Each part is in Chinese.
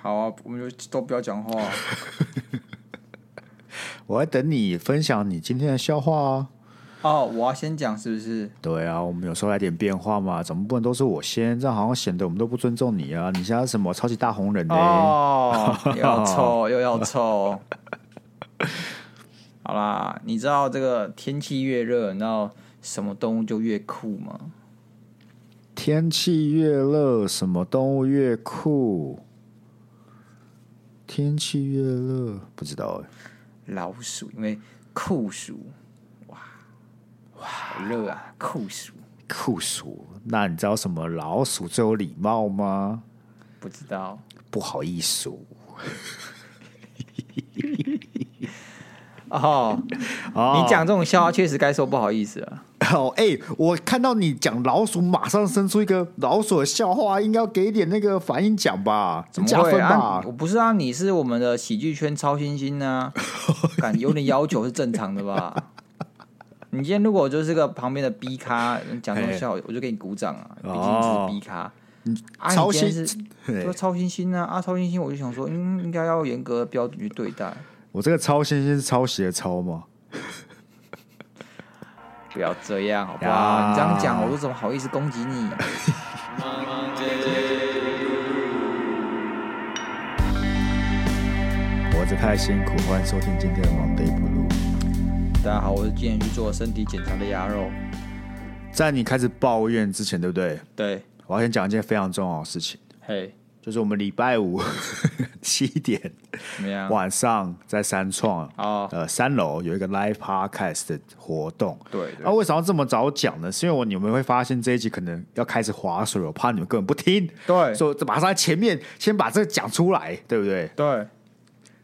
好啊，我们就都不要讲话。我在等你分享你今天的笑话啊。哦，我要先讲是不是？对啊，我们有时候来点变化嘛，怎么不能都是我先？这样好像显得我们都不尊重你啊！你现在什么超级大红人呢？哦，又要抽又要抽。好啦，你知道这个天气越热，你知道什么动物就越酷吗？天气越热，什么动物越酷？天气越热，不知道哎。老鼠，因为酷暑。哇，好热啊！酷暑，酷暑。那你知道什么老鼠最有礼貌吗？不知道。不好意思。哦，哦你讲这种笑话确实该说不好意思啊。哦，哎、欸，我看到你讲老鼠，马上生出一个老鼠的笑话，应该要给一点那个反应奖吧？怎么会啊？我不是啊，你是我们的喜剧圈超新星呢、啊，敢有点要求是正常的吧？你今天如果就是个旁边的 B 咖讲这种笑，我就给你鼓掌啊！毕竟是 B 咖，啊、超新星是超新星啊！啊，超新星，我就想说，嗯，应该要严格的标准去对待。我这个超新星是抄袭的抄吗？不要这样好不好？你这样讲，我怎么好意思攻击你？活着太辛苦，欢迎收听今天的 Monday Blue。大家好，我是今天去做身体检查的鸭肉。在你开始抱怨之前，对不对？对，我要先讲一件非常重要的事情。嘿，就是我们礼拜五 七点？晚上在三创啊，呃，三楼有一个 live podcast 的活动。对，那为什么要这么早讲呢？是因为我你们会发现这一集可能要开始划水，我怕你们根本不听。对，所以马上在前面先把这个讲出来，对不对？对。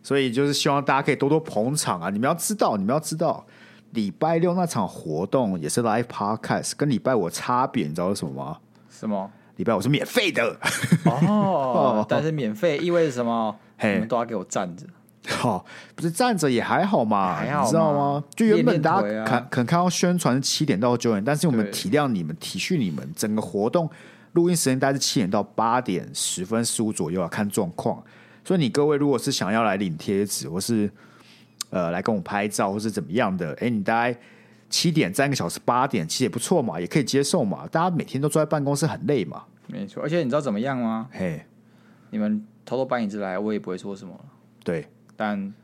所以就是希望大家可以多多捧场啊！你们要知道，你们要知道，礼拜六那场活动也是 live podcast，跟礼拜五差别，你知道是什么吗？什么？礼拜五是免费的 哦，但是免费意味着什么？你们都要给我站着。好，不是站着也还好嘛，还好你知道吗？就原本大家可可能看到宣传是七点到九点，但是我们体谅你们、体恤你们，整个活动录音时间大概是七点到八点十分十五左右啊，看状况。所以你各位如果是想要来领贴纸，或是呃来跟我拍照，或是怎么样的，哎，你大概七点站一个小时，八点其实也不错嘛，也可以接受嘛。大家每天都坐在办公室很累嘛，没错。而且你知道怎么样吗？嘿，你们偷偷搬椅子来，我也不会说什么。对，但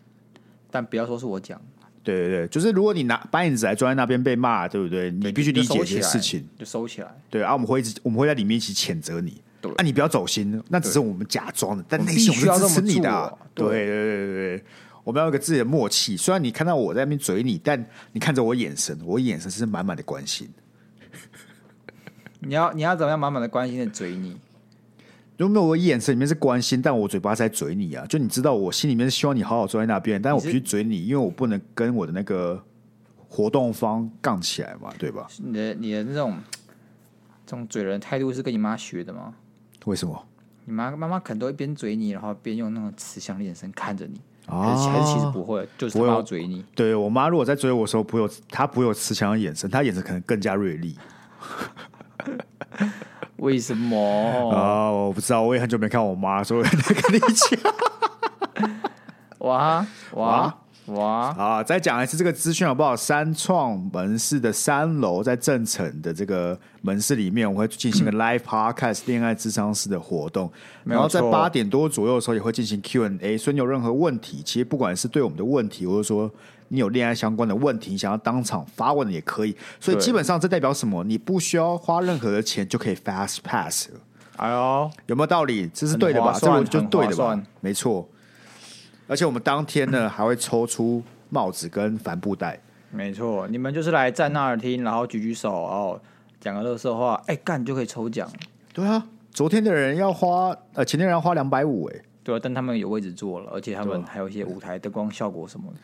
但不要说是我讲。对对对，就是如果你拿搬椅子来坐在那边被骂，对不对？你必须理解一些事情，就收起来。对啊，我们会一直我们会在里面一起谴责你。对啊，你不要走心，那只是我们假装的，但内心我们是支持你的、啊。对对对对对，我们要有个自己的默契。虽然你看到我在那边嘴你，但你看着我眼神，我眼神是满满的关心。你要你要怎么样满满的关心的嘴你？如果我眼神里面是关心，但我嘴巴在嘴你啊，就你知道，我心里面是希望你好好坐在那边，但我必须嘴你，因为我不能跟我的那个活动方杠起来嘛，对吧？你的你的那种这种嘴人态度是跟你妈学的吗？为什么？你妈妈妈可能都会边嘴你，然后边用那种慈祥的眼神看着你。啊，还是其实不会，就是不要追你。对我妈，如果在追我的时候，不会有她不会有慈祥的眼神，她眼神可能更加锐利。为什么啊？我不知道，我也很久没看我妈，所以我跟你讲。哇 哇！哇！好，再讲一次这个资讯好不好？三创门市的三楼，在正城的这个门市里面，我会进行个 live podcast 恋爱智商室的活动。然后在八点多左右的时候，也会进行 Q&A。所以你有任何问题，其实不管是对我们的问题，或者说你有恋爱相关的问题，你想要当场发问的也可以。所以基本上这代表什么？你不需要花任何的钱就可以 fast pass。哎呦，有没有道理？这是对的吧？这我就对的吧？没错。而且我们当天呢，还会抽出帽子跟帆布袋。没错，你们就是来站那儿听，然后举举手，然后讲个乐色话，哎，干就可以抽奖。对啊，昨天的人要花，呃，前天的人要花两百五，哎，对啊，但他们有位置坐了，而且他们还有一些舞台灯光效果什么的。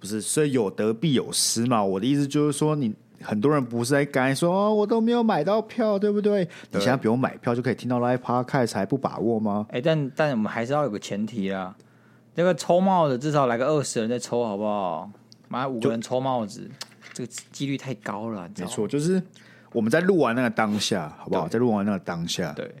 不是，所以有得必有失嘛。我的意思就是说，你很多人不是在干说，哦，我都没有买到票，对不对？对你现在不用买票就可以听到 live podcast，还不把握吗？哎，但但我们还是要有个前提啊。这个抽帽子至少来个二十人再抽好不好？买五个人抽帽子，这个几率太高了。没错，就是我们在录完那个当下，好不好？在录完那个当下，对，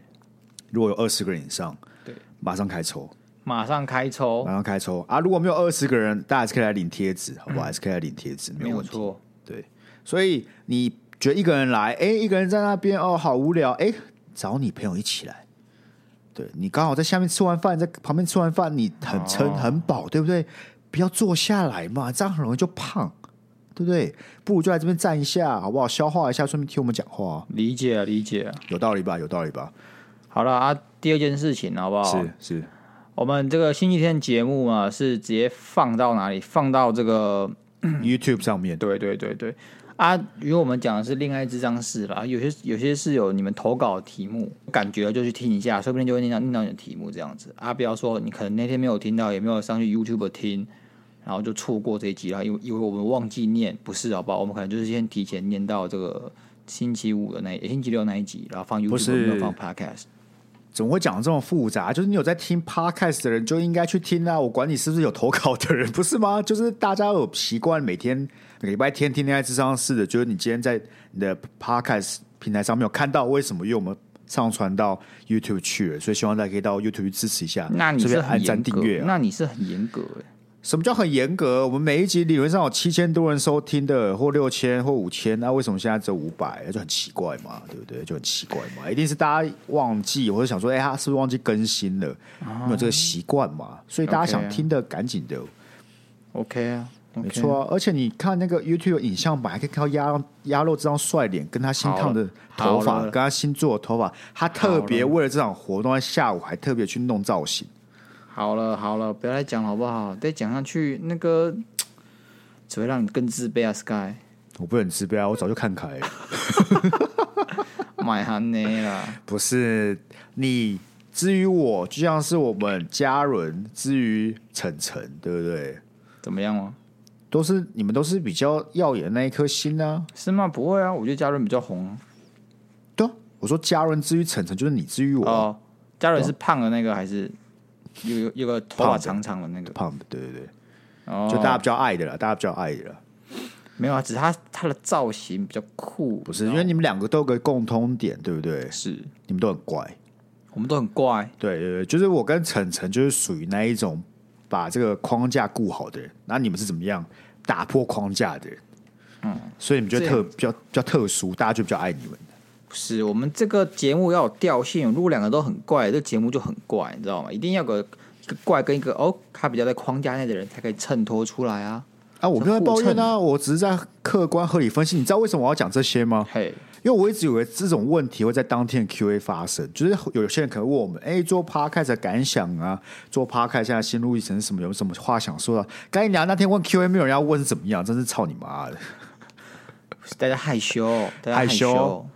如果有二十个人以上，对，马上开抽。马上开抽，马上开抽啊！如果没有二十个人，大家还是可以来领贴纸，好不好？嗯、还是可以来领贴纸，没有问题。错，对。所以你觉得一个人来，哎，一个人在那边哦，好无聊，哎，找你朋友一起来。对，你刚好在下面吃完饭，在旁边吃完饭，你很撑、哦、很饱，对不对？不要坐下来嘛，这样很容易就胖，对不对？不如就来这边站一下，好不好？消化一下，顺便听我们讲话。理解啊，理解啊，有道理吧？有道理吧？好了啊，第二件事情好不好？是是。我们这个星期天节目啊，是直接放到哪里？放到这个 YouTube 上面。对对对对啊，因为我们讲的是恋爱智商室啦，有些有些是有你们投稿的题目，感觉就去听一下，说不定就会念到念到你的题目这样子啊。不要说你可能那天没有听到，也没有上去 YouTube 听，然后就错过这一集了，因为因为我们忘记念，不是好不好？我们可能就是先提前念到这个星期五的那星期六那一集，然后放 YouTube 没有放 Podcast。怎么会讲这么复杂？就是你有在听 podcast 的人就应该去听啊！我管你是不是有投稿的人，不是吗？就是大家有习惯每天礼拜天听恋爱智商室的，就是你今天在你的 podcast 平台上面有看到，为什么？因为我们上传到 YouTube 去了，所以希望大家可以到 YouTube 支持一下。那你是很按赞订阅，那你是很严格哎。什么叫很严格？我们每一集理论上有七千多人收听的，或六千或五千，那为什么现在只有五百？就很奇怪嘛，对不对？就很奇怪嘛，一定是大家忘记，或者想说，哎，他是不是忘记更新了？啊、没有这个习惯嘛，所以大家想听的赶紧的。OK 啊，okay 没错啊。而且你看那个 YouTube 影像版，还可以看到鸭鸭肉这张帅脸，跟他新烫的头发，跟他新做的头发，他特别为了这场活动，在下午还特别去弄造型。好了好了，不要再讲好不好？再讲下去，那个 只会让你更自卑啊，Sky。我不很自卑啊，我早就看开了。买韩内啦，不是你。至于我，就像是我们嘉伦，至于晨晨，对不对？怎么样吗？都是你们都是比较耀眼的那一颗星啊？是吗？不会啊，我觉得嘉伦比较红啊。对啊，我说嘉伦之于晨晨，就是你之于我。哦，嘉伦是胖的那个还是？有有有个头发长长的那个胖的，对对对，哦，就大家比较爱的了，大家比较爱的了。没有啊，只是他他的造型比较酷，不是？因为你们两个都有个共通点，对不对？是，你们都很怪，我们都很怪。对对对，就是我跟晨晨就是属于那一种把这个框架顾好的人，那你们是怎么样打破框架的人？嗯，所以你们觉得特比较比较特殊，大家就比较爱你们。不是，我们这个节目要有调性。如果两个都很怪，这节目就很怪，你知道吗？一定要有个一个怪跟一个哦，他比较在框架内的人才可以衬托出来啊！啊，我没有抱怨啊，我只是在客观合理分析。你知道为什么我要讲这些吗？嘿，因为我一直以为这种问题会在当天 Q&A 发生，就是有些人可能问我们：哎，做 Podcast 的感想啊，做 Podcast 现在心路历程是什么？有什么话想说的？刚才你那天问 Q&A，没有人要问是怎么样，真是操你妈的！大家害羞，大家害羞。害羞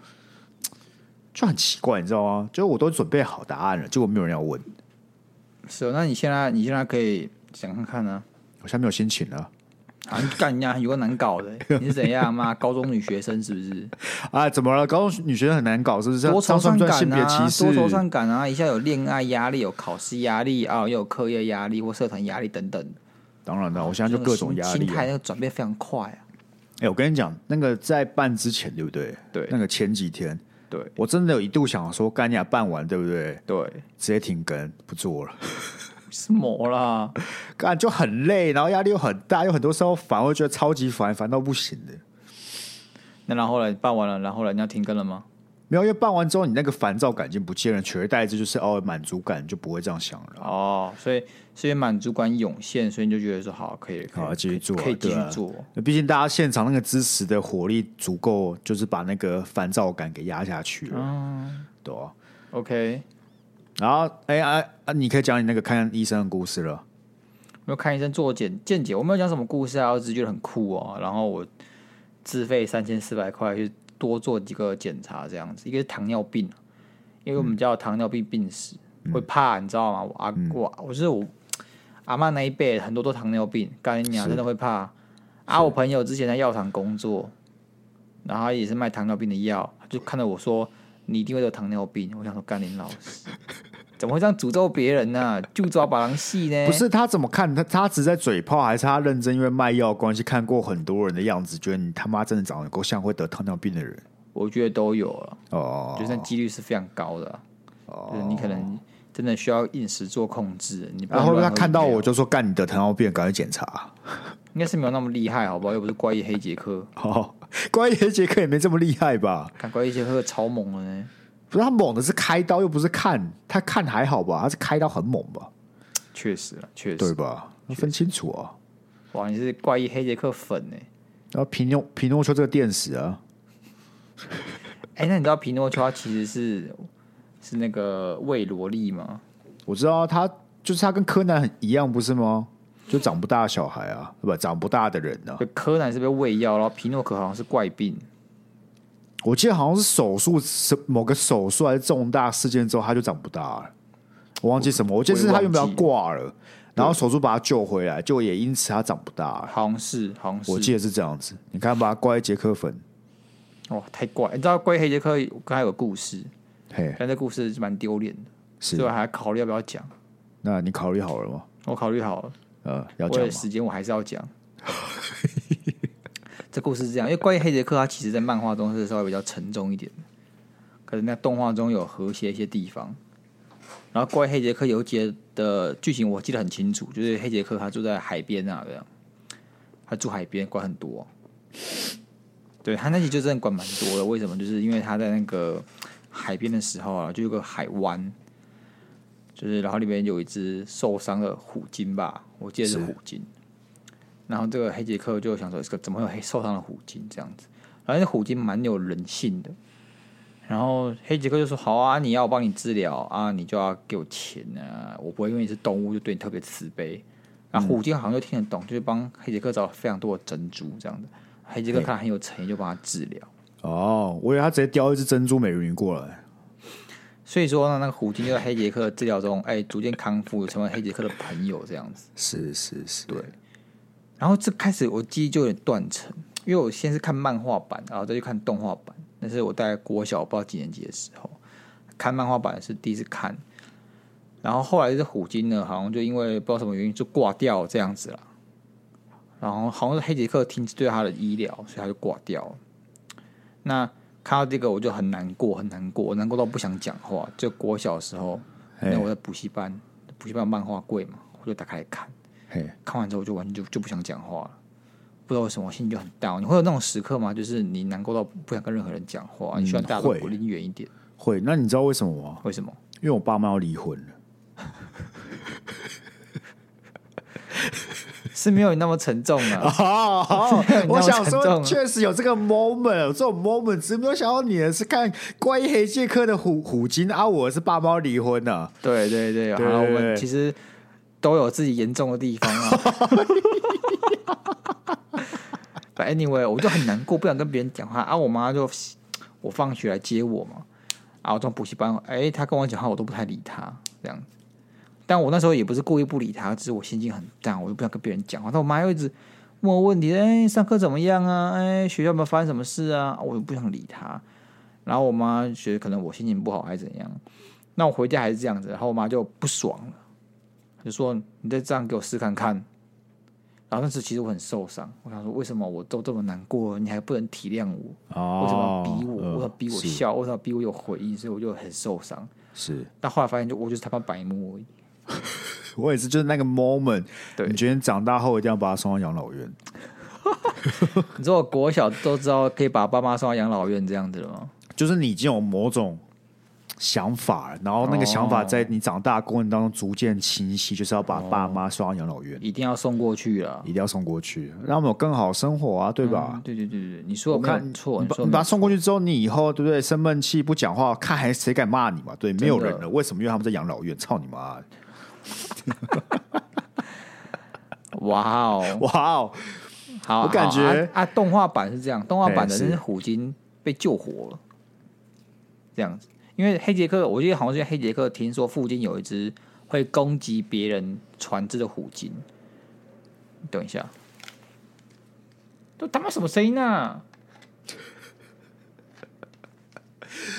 就很奇怪，你知道吗？就是我都准备好答案了，结果没有人要问。是哦，那你现在你现在可以想看看呢？我现在没有心情了。啊，你干人家有个难搞的，你是怎样嘛？高中女学生是不是？啊，怎么了？高中女学生很难搞，是不是？多愁善感啊，多愁善感啊！一下有恋爱压力，有考试压力啊，又有课业压力或社团压力等等。当然了，我现在就各种压力，心态那个转变非常快啊！哎，我跟你讲，那个在办之前，对不对？对，那个前几天。对，我真的有一度想说，干你俩办完，对不对？对，直接停更不做了。什么啦？干就很累，然后压力又很大，有很多时候反而觉得超级烦，烦到不行的。那然后来办完了，然后来你要停更了吗？没有，因为办完之后，你那个烦躁感已经不见了，取而代之就是哦，满足感就不会这样想了。哦，所以所以满足感涌现，所以你就觉得说好，可以，好继续做，可以继续做。毕竟大家现场那个支持的火力足够，就是把那个烦躁感给压下去了。嗯，对啊。OK，然后哎啊啊，你可以讲你那个看医生的故事了。没有看医生做检见解，我没有讲什么故事啊，我只是觉得很酷哦。然后我自费三千四百块去。多做几个检查，这样子，一个是糖尿病，因为我们叫糖尿病病史，嗯、会怕，你知道吗？我阿我、嗯、我是我阿妈那一辈很多都糖尿病，干你娘真的会怕。啊，我朋友之前在药厂工作，然后他也是卖糖尿病的药，就看到我说你一定会得糖尿病，我想说干你老师。怎么会这样诅咒别人呢、啊？就抓把狼戏呢？不是他怎么看他？他只在嘴炮，还是他认真？因为卖药关系，看过很多人的样子，觉得你他妈真的长得够像会得糖尿病的人。我觉得都有了哦，就算几率是非常高的。哦，就是你可能真的需要饮食做控制。你然后他看到我就说：“干你的糖尿病，赶快检查。”应该是没有那么厉害，好不好？又不是怪医黑杰克。哦，怪医黑杰克也没这么厉害吧？看怪医黑杰克超猛的呢。不是他猛的是开刀，又不是看他看还好吧？他是开刀很猛吧？确实啊，确实对吧？你分清楚啊！哇，你是怪异黑杰克粉呢？然后皮诺皮诺丘这个电死啊！哎、欸，那你知道皮诺丘他其实是是那个魏萝莉吗？我知道他就是他跟柯南很一样，不是吗？就长不大的小孩啊，不长不大的人呢、啊。柯南是被喂药，然后皮诺可好像是怪病。我记得好像是手术，是某个手术还是重大事件之后，他就长不大了。我忘记什么，我，我记得是他原本要挂了，然后手术把他救回来，就也因此他长不大了。好像是，好像是，我记得是这样子。你看吧，怪杰克粉，哦，太怪！你知道怪黑杰克刚才有个故事，嘿，但这故事是蛮丢脸的，是所以我还考虑要不要讲。那你考虑好了吗？我考虑好了。呃，要讲时间我还是要讲。这故事是这样，因为关于黑杰克，他其实在漫画中是稍微比较沉重一点，可是那动画中有和谐一些地方。然后关于黑杰克有一集的剧情我记得很清楚，就是黑杰克他住在海边啊，这样，他住海边管很多。对，他那集就真的管蛮多的，为什么？就是因为他在那个海边的时候啊，就有个海湾。就是，然后里面有一只受伤的虎鲸吧，我记得是虎鲸。然后这个黑杰克就想说，这个怎么会有黑受伤的虎鲸这样子？然后那虎鲸蛮有人性的。然后黑杰克就说：“好啊，你要我帮你治疗啊，你就要给我钱啊，我不会因为你是动物就对你特别慈悲。”然后虎鲸好像就听得懂，就是帮黑杰克找了非常多的珍珠这样的。黑杰克看很有诚意，就帮他治疗。哦，我以为他直接叼一只珍珠美人鱼过来。所以说呢，那个虎鲸就在黑杰克治疗中，哎，逐渐康复，成为黑杰克的朋友，这样子。是是是，对。然后这开始我记忆就有点断层，因为我先是看漫画版，然后再去看动画版。那是我在国小不知道几年级的时候看漫画版是第一次看，然后后来这虎鲸呢，好像就因为不知道什么原因就挂掉这样子了。然后好像是黑杰克停止对他的医疗，所以他就挂掉了。那。看到这个我就很难过，很难过，难过到不想讲话。就国小的时候，那我在补习班，补习班漫画柜嘛，我就打开来看。看完之后我就完全就就不想讲话了，不知道为什么，我心情就很 down。你会有那种时刻吗？就是你难过到不想跟任何人讲话，你需要大家都离你远一点。会？那你知道为什么吗？为什么？因为我爸妈要离婚了。是没有你那么沉重啊！我想说，确实有这个 moment，有这种 moment，只没有想到你的是看关于黑杰克的虎虎鲸啊，我是爸妈离婚了。对对对，然后，我们其实都有自己严重的地方啊。But anyway，我就很难过，不想跟别人讲话啊。我妈就我放学来接我嘛，啊，我从补习班，哎，她跟我讲话，我都不太理她这样子。但我那时候也不是故意不理他，只是我心情很淡，我就不想跟别人讲话。但我妈又一直问我问题，哎，上课怎么样啊？哎，学校有没有发生什么事啊？我又不想理他。然后我妈觉得可能我心情不好还是怎样，那我回家还是这样子。然后我妈就不爽了，就说：“你再这样给我试看看。”然后那时其实我很受伤，我想说为什么我都这么难过，你还不能体谅我？哦，为什么要逼我？为什么逼我笑？是为什么要逼我有回应？所以我就很受伤。是，但后来发现，就我就是他妈白目而已。我也是，就是那个 moment，对你觉得长大后一定要把他送到养老院？你说我国小都知道可以把爸妈送到养老院这样子了吗？就是你已经有某种想法，然后那个想法在你长大过程当中逐渐清晰，就是要把爸妈送到养老院，一定要送过去了，一定要送过去，让他们有更好的生活啊，对吧？嗯、对对对对，你说我看错，你，你把他送过去之后，你以后对不对？生闷气不讲话，看还谁敢骂你嘛？对，没有人了，为什么？因为他们在养老院，操你妈！哇哦，哇哦，好，我感觉啊，动画版是这样，动画版的那是虎鲸被救活了，这样子。因为黑杰克，我记得好像是黑杰克听说附近有一只会攻击别人船只的虎鲸。等一下，都他妈什么声音啊？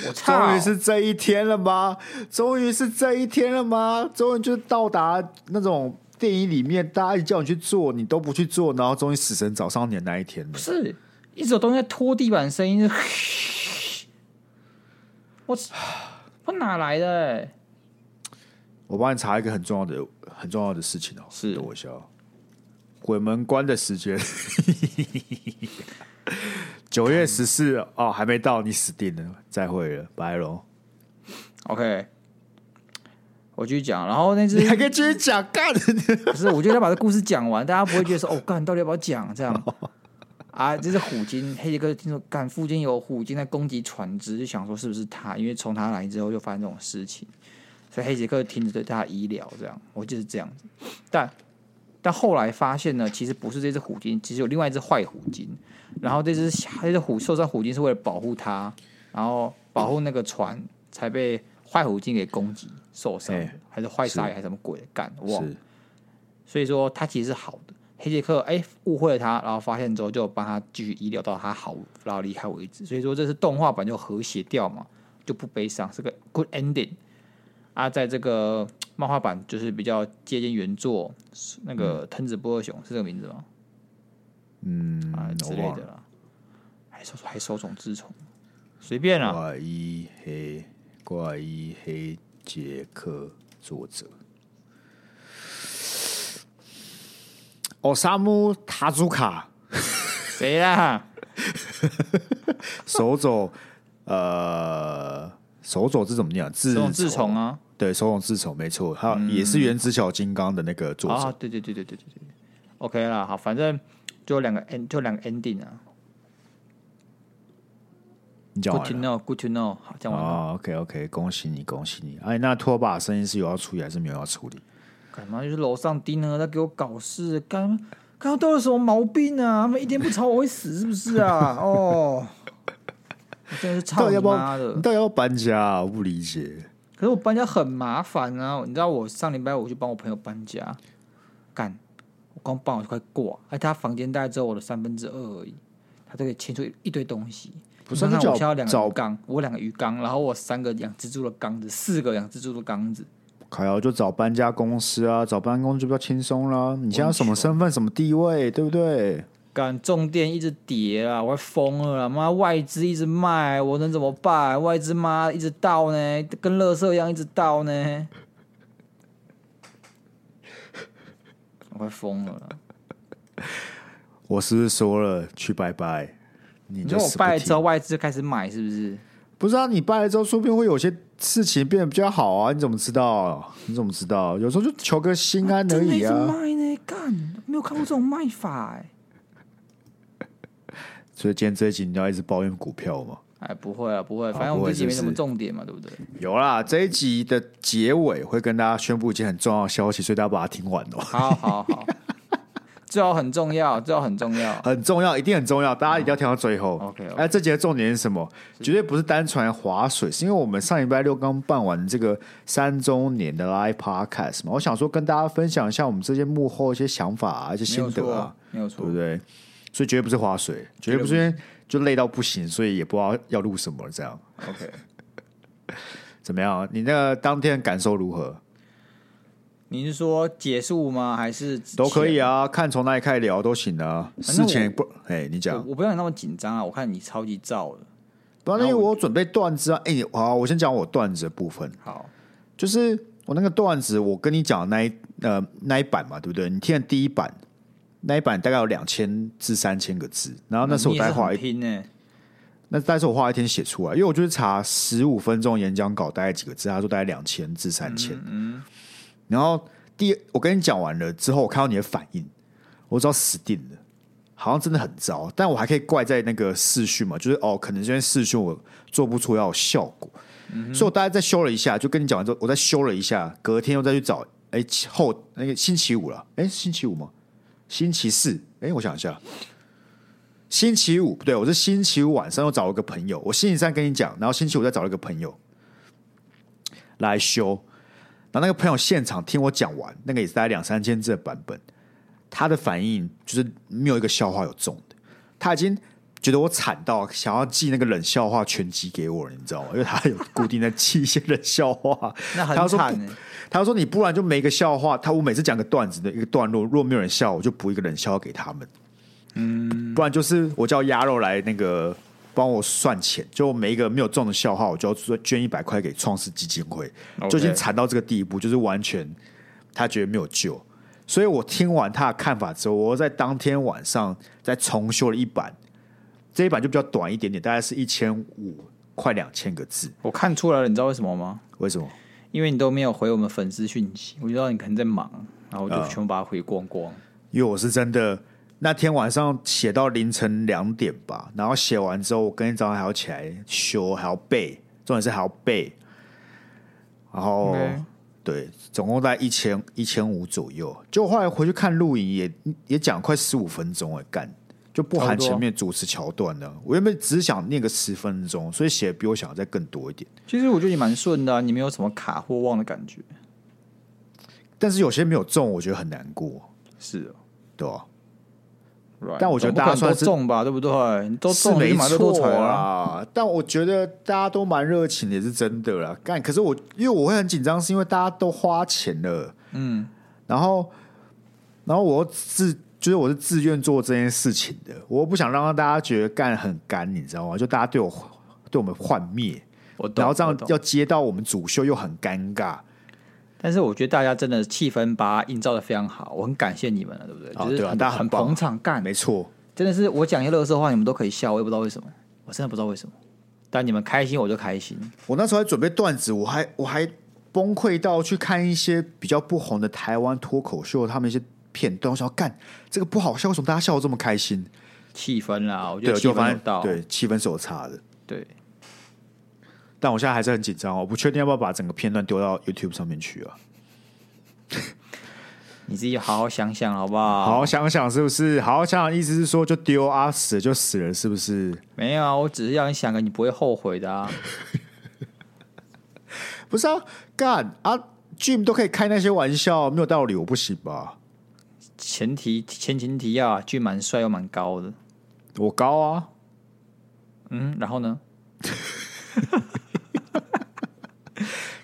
我操终于是这一天了吗？终于是这一天了吗？终于就到达那种电影里面，大家一叫你去做，你都不去做，然后终于死神找上你的那一天了。不是，一直有东西在拖地板，声音是，我我哪来的、欸？我帮你查一个很重要的、很重要的事情哦。是，等我一下。鬼门关的时间，九月十四哦，还没到，你死定了，再会了，拜喽。OK，我继续讲，然后那只你还可以继续讲干？不是，我觉得要把这故事讲完，大家不会觉得说哦，干，到底要不要讲这样？啊，这是虎鲸，黑杰克听说干附近有虎鲸在攻击船只，就想说是不是他？因为从他来之后就发生这种事情，所以黑杰克停止对他医疗这样，我就是这样子，但。但后来发现呢，其实不是这只虎鲸，其实有另外一只坏虎鲸。然后这只这只虎受伤虎鲸是为了保护它，然后保护那个船，才被坏虎鲸给攻击受伤，欸、还是坏鲨鱼还是什么鬼的干？忘了。所以说他其实是好的。黑杰克哎误会了他，然后发现之后就帮他继续医疗到他好，然后离开为止。所以说这是动画版就和谐掉嘛，就不悲伤，是个 good ending。啊，在这个漫画版就是比较接近原作，那个藤子不二雄是这个名字吗？嗯，啊之类的啦，还手还手冢治虫，随便啦。怪医黑怪医黑杰克作者，奥萨姆塔祖卡，谁啦？手冢呃，手冢是怎么念？手冢治虫啊。对，手冢治虫没错，他也是原子小金刚的那个作者。啊，对对对对对对对，OK 啦，好，反正就两个 end，就两个 ending 啊。你讲完了。Good to know，Good to know，好，讲完了。哦，OK OK，恭喜你，恭喜你。哎，那拖把声音是有要处理还是没有要处理？干嘛？就是楼上丁呢，在给我搞事，干，刚刚都有什么毛病啊？他们一天不吵我会死是不是啊？哦，我真的是操你妈的！你到底要搬家啊？我不理解。可是我搬家很麻烦啊！你知道我上礼拜我去帮我朋友搬家，干，我刚搬我就快挂，而他房间大概只有我的三分之二而已，他都可以清出一堆东西。不是，那我需要两个鱼缸，我两个鱼缸，然后我三个养蜘蛛的缸子，四个养蜘蛛的缸子。还要就找搬家公司啊，找搬家公司就比较轻松啦。你现在什么身份、什么地位，对不对？干重电一直跌啊，我快疯了啦！妈，外资一直卖，我能怎么办？外资妈一直倒呢，跟垃圾一样一直倒呢，我快疯了啦！我是不是说了去拜拜？你说我拜了之后，外资就开始买，是不是？不是啊，你拜了之后，说不定会有些事情变得比较好啊！你怎么知道？你怎么知道？有时候就求个心安而已啊！卖呢？干，没有看过这种卖法哎、欸。所以今天这一集你要一直抱怨股票吗？哎，不会啊，不会，反正我们这集没什么重点嘛，对不对？有啦，这一集的结尾会跟大家宣布一件很重要的消息，所以大家把它听完哦。好好好，最好很重要，最好很重要，很重要，一定很重要，大家一定要听到最后。OK，哎，这集的重点是什么？绝对不是单纯划水，是因为我们上礼拜六刚办完这个三周年的 Live Podcast 嘛，我想说跟大家分享一下我们这些幕后一些想法啊，一些心得啊，没有错，对不对？所以绝对不是划水，绝对不是因为就累到不行，所以也不知道要录什么这样。OK，怎么样？你那个当天感受如何？你是说结束吗？还是都可以啊？看从哪里开始聊都行啊。事前不，哎，你讲，我不要你那么紧张啊！我看你超级燥的，不然因为我准备段子啊。哎，好，我先讲我段子的部分。好，就是我那个段子，我跟你讲那一呃那一版嘛，对不对？你听了第一版。那一版大概有两千至三千个字，然后那时候我大概画一天呢。那但是我画一天写出来，因为我就是查十五分钟演讲稿大概几个字，他说大概两千至三千。嗯，然后第我跟你讲完了之后，我看到你的反应，我知道死定了，好像真的很糟。但我还可以怪在那个视讯嘛，就是哦，可能因为视讯我做不出要有效果，嗯，所以我大概再修了一下，就跟你讲完之后，我再修了一下，隔天又再去找，哎，后那个星期五了，哎，星期五吗？星期四，哎，我想一下，星期五不对，我是星期五晚上又找了个朋友，我星期三跟你讲，然后星期五再找了个朋友来修，然后那个朋友现场听我讲完，那个也是大概两三千字的版本，他的反应就是没有一个笑话有中的，他已经觉得我惨到想要寄那个冷笑话全集给我了，你知道吗？因为他有固定在寄一些冷笑话，那很惨他说：“你不然就没个笑话。他我每次讲个段子的一个段落，如果没有人笑，我就补一个冷笑话给他们。嗯，不然就是我叫鸭肉来那个帮我算钱，就每一个没有中的笑话，我就要捐一百块给创世基金会就已经惨到这个地步，就是完全他觉得没有救。所以我听完他的看法之后，我在当天晚上再重修了一版，这一版就比较短一点点，大概是一千五，快两千个字。我看出来了，你知道为什么吗？为什么？因为你都没有回我们粉丝讯息，我知道你可能在忙，然后我就全部把它回光光。呃、因为我是真的那天晚上写到凌晨两点吧，然后写完之后，我隔天早上还要起来修，还要背，重点是还要背，然后。对，总共在一千一千五左右。就后来回去看录影，也也讲快十五分钟哎，干就不含前面主持桥段的。我原本只想念个十分钟，所以写的比我想的再更多一点。其实我觉得你蛮顺的啊，你没有什么卡或忘的感觉。但是有些没有中，我觉得很难过。是哦，对啊。Right, 但我觉得大家算是中吧，对不对？都是没错啊。但我觉得大家都蛮热情，也是真的啦。干，可是我因为我会很紧张，是因为大家都花钱了，嗯。然后，然后我自就是我是自愿做这件事情的，我不想让大家觉得干很干，你知道吗？就大家对我对我们幻灭，我，然后这样要接到我们主秀又很尴尬。但是我觉得大家真的气氛把它营造的非常好，我很感谢你们了，对不对？哦、就是大家很捧场干，没错，真的是我讲一些乐色话，你们都可以笑，我也不知道为什么，我真的不知道为什么。但你们开心，我就开心。我那时候还准备段子，我还我还崩溃到去看一些比较不红的台湾脱口秀，他们一些片段，我想要干这个不好笑，为什么大家笑的这么开心？气氛啦，我觉得气氛有到，对，气氛是有差的，对。但我现在还是很紧张，我不确定要不要把整个片段丢到 YouTube 上面去啊。你自己好好想想好不好？好好想想是不是？好好想想，意思是说就丢啊，死了就死了，是不是？没有啊，我只是让你想个你不会后悔的啊。不是啊，干啊，Jim 都可以开那些玩笑，没有道理，我不行吧？前提前前提要啊，Jim 蛮帅又蛮高的，我高啊。嗯，然后呢？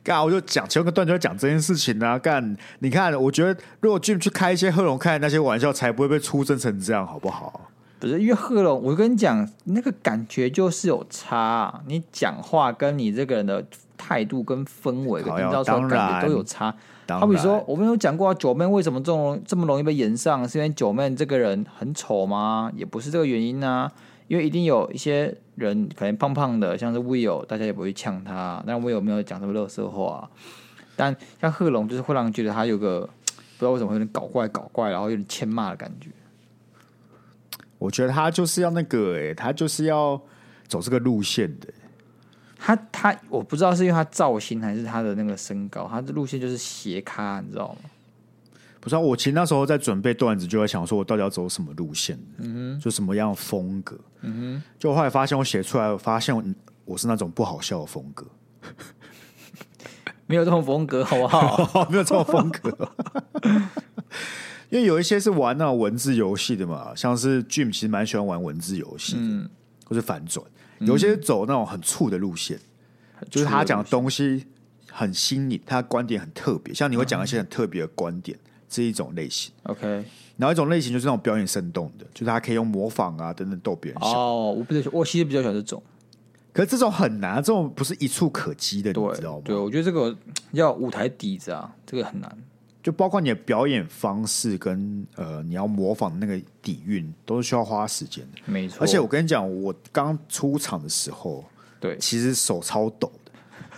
干，我就讲前个段就讲这件事情啊。干，你看，我觉得如果 Jim 去开一些贺龙开的那些玩笑，才不会被出征成这样，好不好？不是，因为贺龙，我跟你讲，那个感觉就是有差啊。你讲话跟你这个人的态度跟氛围，跟营造出来感觉都有差。好比说，我们有讲过啊九妹为什么这么这么容易被炎上，是因为九妹这个人很丑吗？也不是这个原因啊。因为一定有一些人可能胖胖的，像是 Will，大家也不会呛他。但 Will 没有讲什么乐色话。但像贺龙，就是会让人觉得他有个不知道为什么会有点搞怪、搞怪，然后有点欠骂的感觉。我觉得他就是要那个、欸，哎，他就是要走这个路线的。他他，我不知道是因为他造型还是他的那个身高，他的路线就是斜咖，你知道吗？不知道，我其实那时候在准备段子，就在想说，我到底要走什么路线？嗯哼，就什么样的风格？嗯哼，就后来发现，我写出来，我发现我是那种不好笑的风格，没有这种风格，好不 好？没有这种风格，因为有一些是玩那种文字游戏的嘛，像是 Jim 其实蛮喜欢玩文字游戏，嗯，或是反转，有些走那种很醋的路线，嗯、就是他讲的东西很新颖，他的观点很特别，像你会讲一些很特别的观点。嗯是一种类型，OK，然后一种类型就是那种表演生动的，就是他可以用模仿啊等等逗别人笑。哦，我不是，我其实比较喜欢这种，可是这种很难，这种不是一触可及的，你知道吗？对，我觉得这个要舞台底子啊，这个很难。就包括你的表演方式跟呃，你要模仿的那个底蕴，都是需要花时间的。没错，而且我跟你讲，我刚出场的时候，对，其实手超抖的，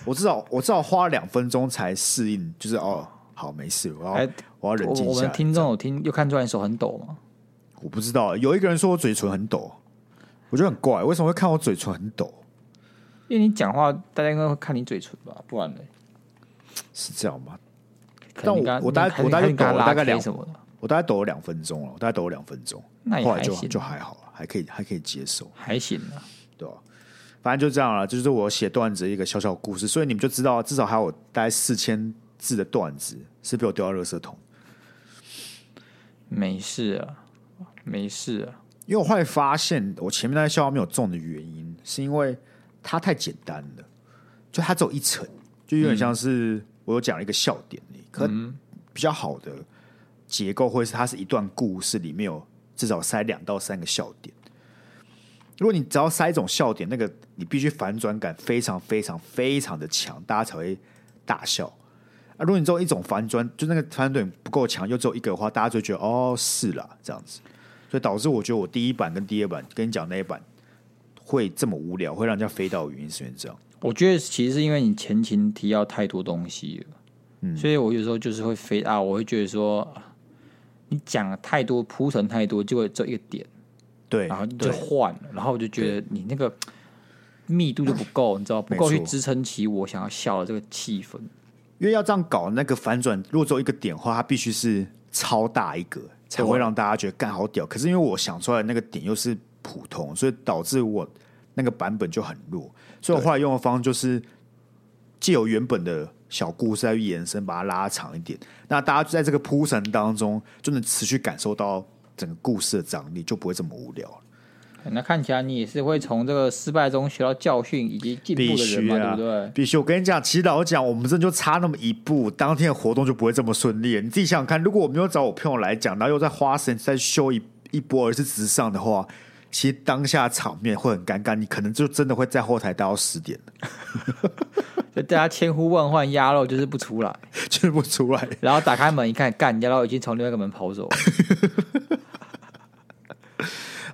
我至少我至少花了两分钟才适应，就是哦。好，没事。我要、欸、我要冷静一下。我们听众有听又看出来你手很抖吗？我不知道，有一个人说我嘴唇很抖，我觉得很怪。为什么会看我嘴唇很抖？因为你讲话，大家应该会看你嘴唇吧？不然呢？是这样吗？但我我大概我大概抖了大概两什么的，我大概抖了两分钟了，我大概抖了两分钟，那也还行，后来就就还好了，还可以还可以接受，还行啊，对吧？反正就这样了，就是我写段子一个小小故事，所以你们就知道，至少还有大概四千字的段子是被我丢到垃圾桶，没事啊，没事啊。因为我后来发现，我前面那些笑话没有中的原因，是因为它太简单了，就它只有一层，就有点像是我有讲了一个笑点，嗯、可比较好的结构或者是它是一段故事里面有至少塞两到三个笑点，如果你只要塞一种笑点，那个你必须反转感非常非常非常的强，大家才会大笑。啊，如果你只有一种反转，就那个反转不够强，又只有一个的话，大家就觉得哦是啦这样子，所以导致我觉得我第一版跟第二版跟你讲那一版会这么无聊，会让人家飞到原因是因为这样。我觉得其实是因为你前情提要太多东西了，嗯，所以我有时候就是会飞啊，我会觉得说你讲太多铺陈太多，就会这一个点。对，然后就换了，然后我就觉得你那个密度就不够，你知道不够去支撑起我想要笑的这个气氛。因为要这样搞那个反转，如果只有一个点的话，它必须是超大一个才会让大家觉得干好屌。可是因为我想出来的那个点又是普通，所以导致我那个版本就很弱。所以我后来用的方式就是借由原本的小故事再去延伸，把它拉长一点。那大家就在这个铺陈当中就能持续感受到。整个故事的张力就不会这么无聊了。那看起来你也是会从这个失败中学到教训以及进步的人嘛，啊、对不对？必须。我跟你讲，其实老实讲，我们这就差那么一步，当天的活动就不会这么顺利。你自己想想看，如果我没有找我朋友来讲，然后又再花时间再修一一波而是直上的话，其实当下场面会很尴尬。你可能就真的会在后台待到十点 就大家千呼万唤鸭肉就是不出来，就是不出来。然后打开门一看，干鸭肉已经从另外一个门跑走了。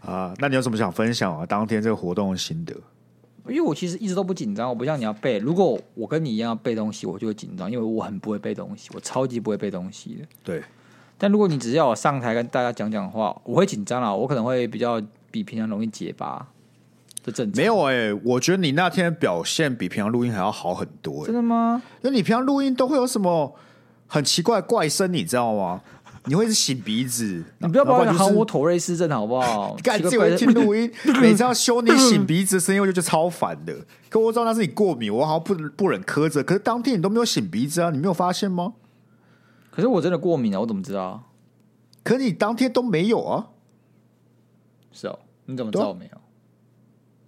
啊，那你有什么想分享啊？当天这个活动的心得？因为我其实一直都不紧张，我不像你要背。如果我跟你一样要背东西，我就会紧张，因为我很不会背东西，我超级不会背东西的。对。但如果你只是要我上台跟大家讲讲话，我会紧张啊，我可能会比较比平常容易结巴。这正常。没有哎、欸，我觉得你那天的表现比平常录音还要好很多、欸。真的吗？因为你平常录音都会有什么很奇怪的怪声，你知道吗？你会是擤鼻子，你不要把我喊我妥瑞斯症好不好？干，这回听录音，每次要修你擤鼻子的声音，我就觉得超烦的。可我知道那是你过敏，我好像不不忍苛责。可是当天你都没有擤鼻子啊，你没有发现吗？可是我真的过敏啊，我怎么知道？可是你当天都没有啊？是哦，你怎么知道我没有？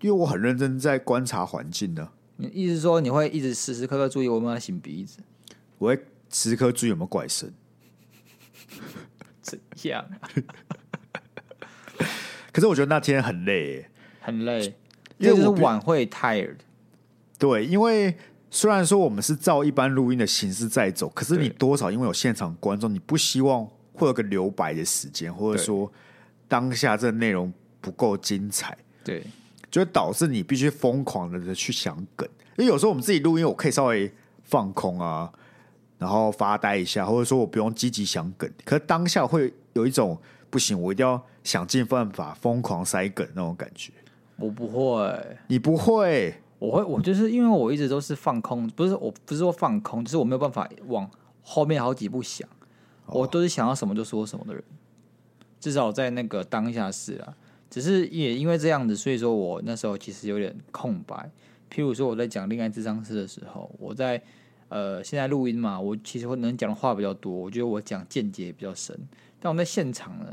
因为我很认真在观察环境呢。你意思是说你会一直时时刻刻注意我有没有擤鼻子？我会时时刻注意有没有怪声。怎样？可是我觉得那天很累，很累，因为是晚会 tired。对，因为虽然说我们是照一般录音的形式在走，可是你多少因为有现场观众，你不希望会有个留白的时间，或者说当下这个内容不够精彩，对，就会导致你必须疯狂的去想梗。因为有时候我们自己录音，我可以稍微放空啊。然后发呆一下，或者说我不用积极想梗，可是当下会有一种不行，我一定要想尽办法疯狂塞梗那种感觉。我不会，你不会，我会，我就是因为我一直都是放空，不是我不是说放空，就是我没有办法往后面好几步想，我都是想要什么就说什么的人。至少在那个当下是啊，只是也因为这样子，所以说我那时候其实有点空白。譬如说我在讲恋爱智商师的时候，我在。呃，现在录音嘛，我其实会能讲的话比较多，我觉得我讲见解也比较深。但我在现场呢，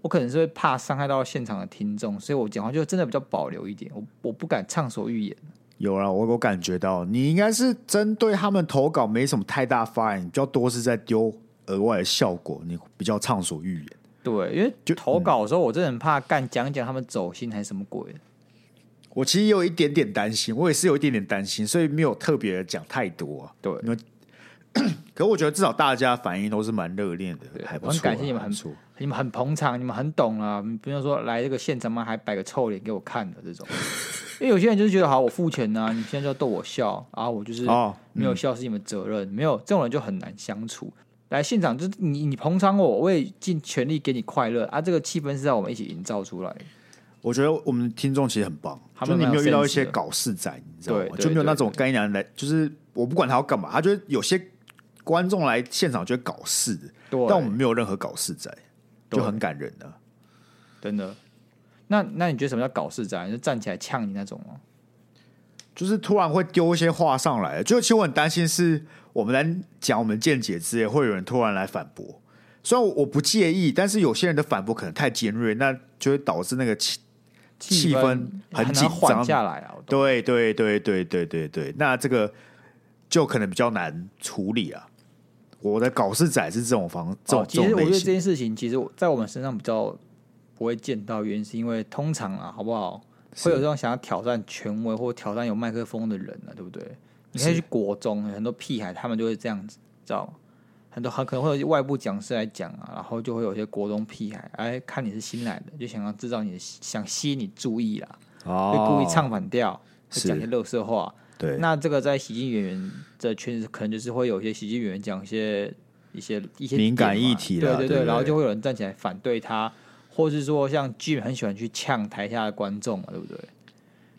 我可能是会怕伤害到现场的听众，所以我讲话就真的比较保留一点，我我不敢畅所欲言。有啊，我我感觉到你应该是针对他们投稿没什么太大发言，比较多是在丢额外的效果，你比较畅所欲言。对，因为就投稿的时候，我真的很怕干讲讲他们走心还是什么鬼。我其实也有一点点担心，我也是有一点点担心，所以没有特别的讲太多啊。对，因为 可我觉得至少大家反应都是蛮热烈的，还不错。很感谢你们很，很你们很捧场，你们很懂啊。不用说来这个现场嘛，还摆个臭脸给我看的这种。因为有些人就是觉得好，我付钱呐、啊，你现在就要逗我笑啊，我就是没有笑是你们责任，哦嗯、没有这种人就很难相处。来现场就是你你捧场我，我也尽全力给你快乐啊。这个气氛是要我们一起营造出来。我觉得我们听众其实很棒，就你没有遇到一些搞事仔，你知道吗？就没有那种该男人来，就是我不管他要干嘛，他觉得有些观众来现场就会搞事，但我们没有任何搞事仔，就很感人的，真的。那那你觉得什么叫搞事仔？就站起来呛你那种吗？就是突然会丢一些话上来，就其实我很担心是我们来讲我们见解之类，会有人突然来反驳。虽然我不介意，但是有些人的反驳可能太尖锐，那就会导致那个气。气氛很紧张下来啊！对对对对对对对，那这个就可能比较难处理啊。我的搞事仔是这种方，这种、哦、其实我觉得这件事情，其实在我们身上比较不会见到，原因是因为通常啊，好不好？会有这种想要挑战权威或挑战有麦克风的人呢、啊，对不对？你可以去国中，很多屁孩他们就会这样子，知道吗？很多很可能会有外部讲师来讲啊，然后就会有些国中屁孩，哎，看你是新来的，就想要制造你的，想吸引你注意啦，哦、就故意唱反调，会讲些垃圾话。对，那这个在喜剧演员的圈子，可能就是会有一些喜剧演员讲一些一些一些敏感议题，对对对，对对？然后就会有人站起来反对他，或是说像 Jim 很喜欢去呛台下的观众嘛，对不对？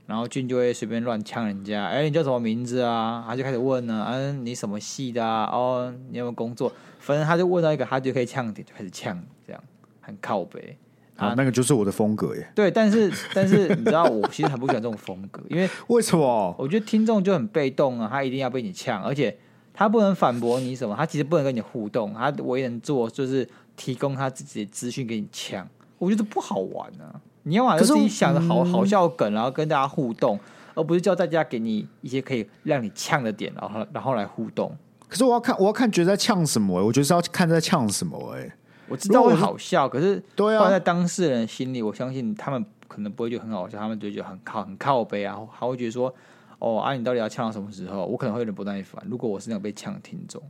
然后俊就会随便乱呛人家，哎，你叫什么名字啊？他就开始问呢，嗯、啊，你什么系的啊？哦，你有没有工作？反正他就问到一个，他就可以呛点，就开始呛，这样很靠北。啊，那个就是我的风格耶。对，但是但是你知道，我其实很不喜欢这种风格，因为 为什么？我觉得听众就很被动啊，他一定要被你呛，而且他不能反驳你什么，他其实不能跟你互动，他唯一能做就是提供他自己的资讯给你呛，我觉得不好玩啊。你要把自己想的好好笑梗，然后跟大家互动，而不是叫大家给你一些可以让你呛的点，然后然后来互动。可是我要看，我要看觉得在呛什么？我觉得是要看在呛什么？哎，我知道会好笑，可是放在当事人心里，我相信他们可能不会觉得很好笑，他们就觉得很靠很靠背啊，还会觉得说，哦，啊，你到底要呛到什么时候？我可能会有点不耐烦。如果我是那个被呛的听众，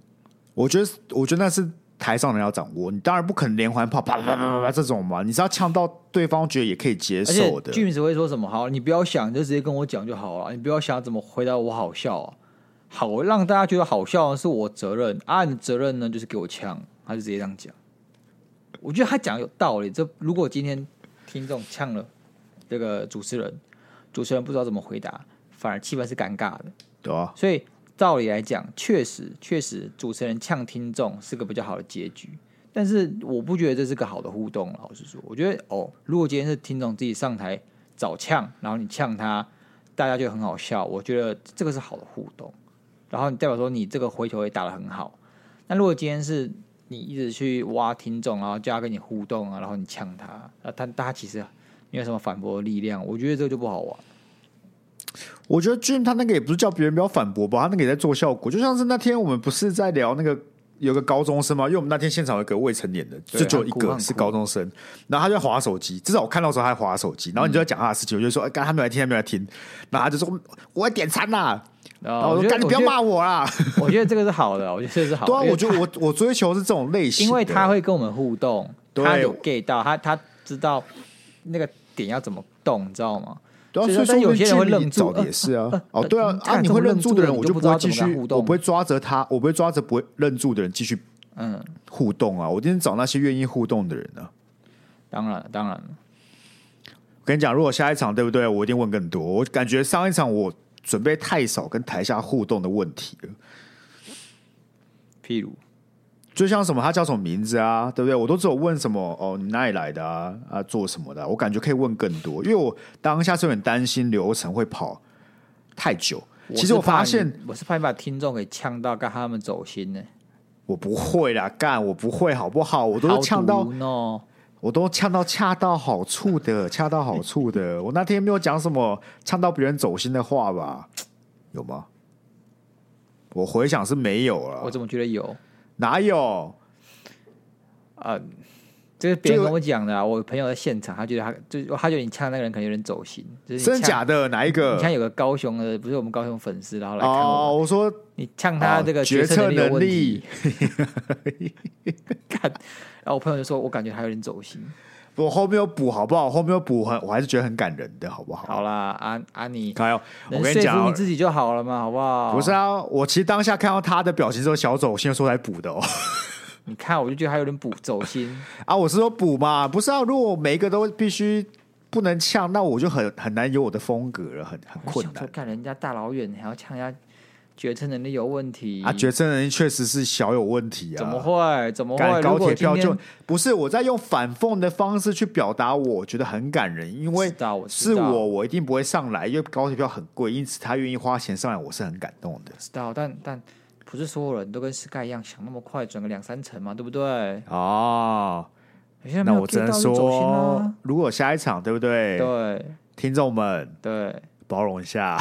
我觉得，我觉得那是。台上人要掌握，你当然不可能连环炮啪啪啪啪啪这种嘛，你是要呛到对方觉得也可以接受的。剧名只会说什么？好，你不要想，你就直接跟我讲就好了。你不要想怎么回答我好笑啊，好让大家觉得好笑是我责任啊，你的责任呢就是给我呛，他就直接这样讲。我觉得他讲的有道理。这如果今天听众呛了这个主持人，主持人不知道怎么回答，反而气氛是尴尬的，对啊，所以。道理来讲，确实确实，主持人呛听众是个比较好的结局。但是我不觉得这是个好的互动。老实说，我觉得哦，如果今天是听众自己上台找呛，然后你呛他，大家就很好笑。我觉得这个是好的互动。然后你代表说你这个回球也打得很好。那如果今天是你一直去挖听众，然后叫他跟你互动啊，然后你呛他，啊，他他其实没有什么反驳的力量。我觉得这个就不好玩。我觉得 Jim 他那个也不是叫别人不要反驳吧，他那个也在做效果。就像是那天我们不是在聊那个有个高中生吗？因为我们那天现场有个未成年的，就只有一个是高中生，然后他就划手机。至少我看到的时候他在滑手机，然后你就在讲他的事情，我就说：“哎，刚他没来听，他没来听。”然后他就说：“我要点餐啦。”然后我说：“赶紧不要骂我啦！” 我觉得这个是好的，我觉得这个是好的。对啊，我觉得我我追求是这种类型，因为他会跟我们互动，他有 get 到，他他知道那个点要怎么动，你知道吗？所以说，有些人会愣住，也是啊。哦，对啊，啊，你会愣住的人，我就不会继续，我不会抓着他，我不会抓着不会愣住的人继续嗯互动啊。我今天找那些愿意互动的人呢。当然，当然。我跟你讲，如果下一场对不对？我一定问更多。我感觉上一场我准备太少跟台下互动的问题了，譬如。就像什么，他叫什么名字啊？对不对？我都只有问什么哦，你哪里来的啊？啊，做什么的？我感觉可以问更多，因为我当下是有点担心流程会跑太久。其实我发现，我是怕你把听众给呛到，干他们走心呢。我不会啦，干我不会，好不好？我都呛到，我都呛到恰到好处的，恰到好处的。我那天没有讲什么呛到别人走心的话吧？有吗？我回想是没有了。我怎么觉得有？哪有？啊，这是别人跟我讲的啊。我朋友在现场，他觉得他就他觉得你呛那个人可能有点走心。真的假的？哪一个？你看有个高雄的，不是我们高雄粉丝，然后来看我。哦，我说你呛他这个决策能力。看，然后我朋友就说，我感觉他有点走心。我后面有补好不好？后面有补，很我还是觉得很感人的，好不好？好啦，安安妮，还有我跟你讲，你自己就好了嘛，好不好？不是啊，我其实当下看到他的表情之后，小走心的时候才补的哦。你看，我就觉得他有点补走心 啊。我是说补嘛，不是啊。如果每一个都必须不能呛，那我就很很难有我的风格了，很很困难。看人家大老远还要呛人家。决策能力有问题啊！决策能力确实是小有问题啊！怎么会？怎么会？高铁票就不是我在用反讽的方式去表达，我觉得很感人，因为是我，我一定不会上来，因为高铁票很贵，因此他愿意花钱上来，我是很感动的。知道，但但不是所有人都跟 Sky 一样想那么快转个两三层嘛，对不对？哦，那我只能说，如果下一场对不对？对，听众们，对，包容一下。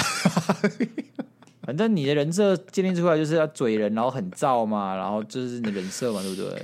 反正你的人设建立出来就是要嘴人，然后很燥嘛，然后就是你的人设嘛，对不对？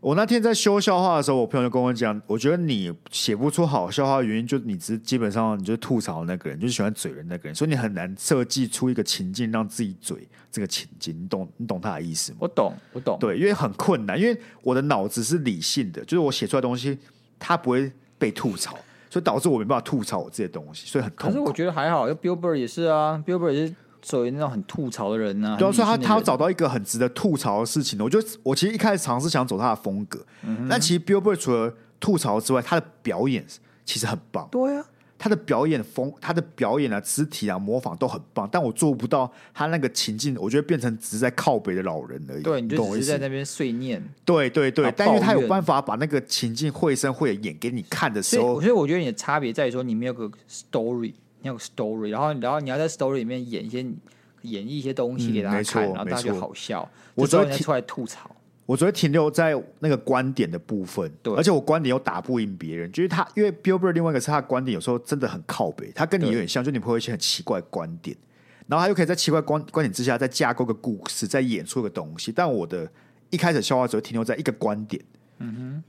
我那天在修笑话的时候，我朋友就跟我讲，我觉得你写不出好笑话的原因，就你只是基本上你就是吐槽那个人，就是喜欢嘴人那个人，所以你很难设计出一个情境让自己嘴这个情境。你懂你懂他的意思吗？我懂，我懂。对，因为很困难，因为我的脑子是理性的，就是我写出来的东西，它不会被吐槽，所以导致我没办法吐槽我自己的东西，所以很痛苦。可是我觉得还好，因为 Bill Burr 也是啊，Bill Burr 也是。属于那种很吐槽的人呢、啊，对啊，所以他他要找到一个很值得吐槽的事情。我觉得我其实一开始尝试想走他的风格，嗯、但其实 Billboard 除了吐槽之外，他的表演其实很棒。对啊，他的表演风，他的表演啊，肢体啊，模仿都很棒。但我做不到他那个情境，我觉得变成只是在靠北的老人而已。对，你就只是在那边碎念。对对对，但因为他有办法把那个情境绘声绘影演给你看的时候，所以我觉得你的差别在于说，你没有个 story。你有个 story，然后然后你要在 story 里面演一些演绎一些东西给大家看，嗯、然后大家就好笑。我昨天出来吐槽，我只会停留在那个观点的部分，对，而且我观点又打不赢别人，就是他，因为 Billboard 另外一个是他的观点有时候真的很靠北，他跟你有点像，就你会有一些很奇怪的观点，然后他又可以在奇怪观观点之下再架构个故事，再演出个东西。但我的一开始笑话只会停留在一个观点，嗯哼，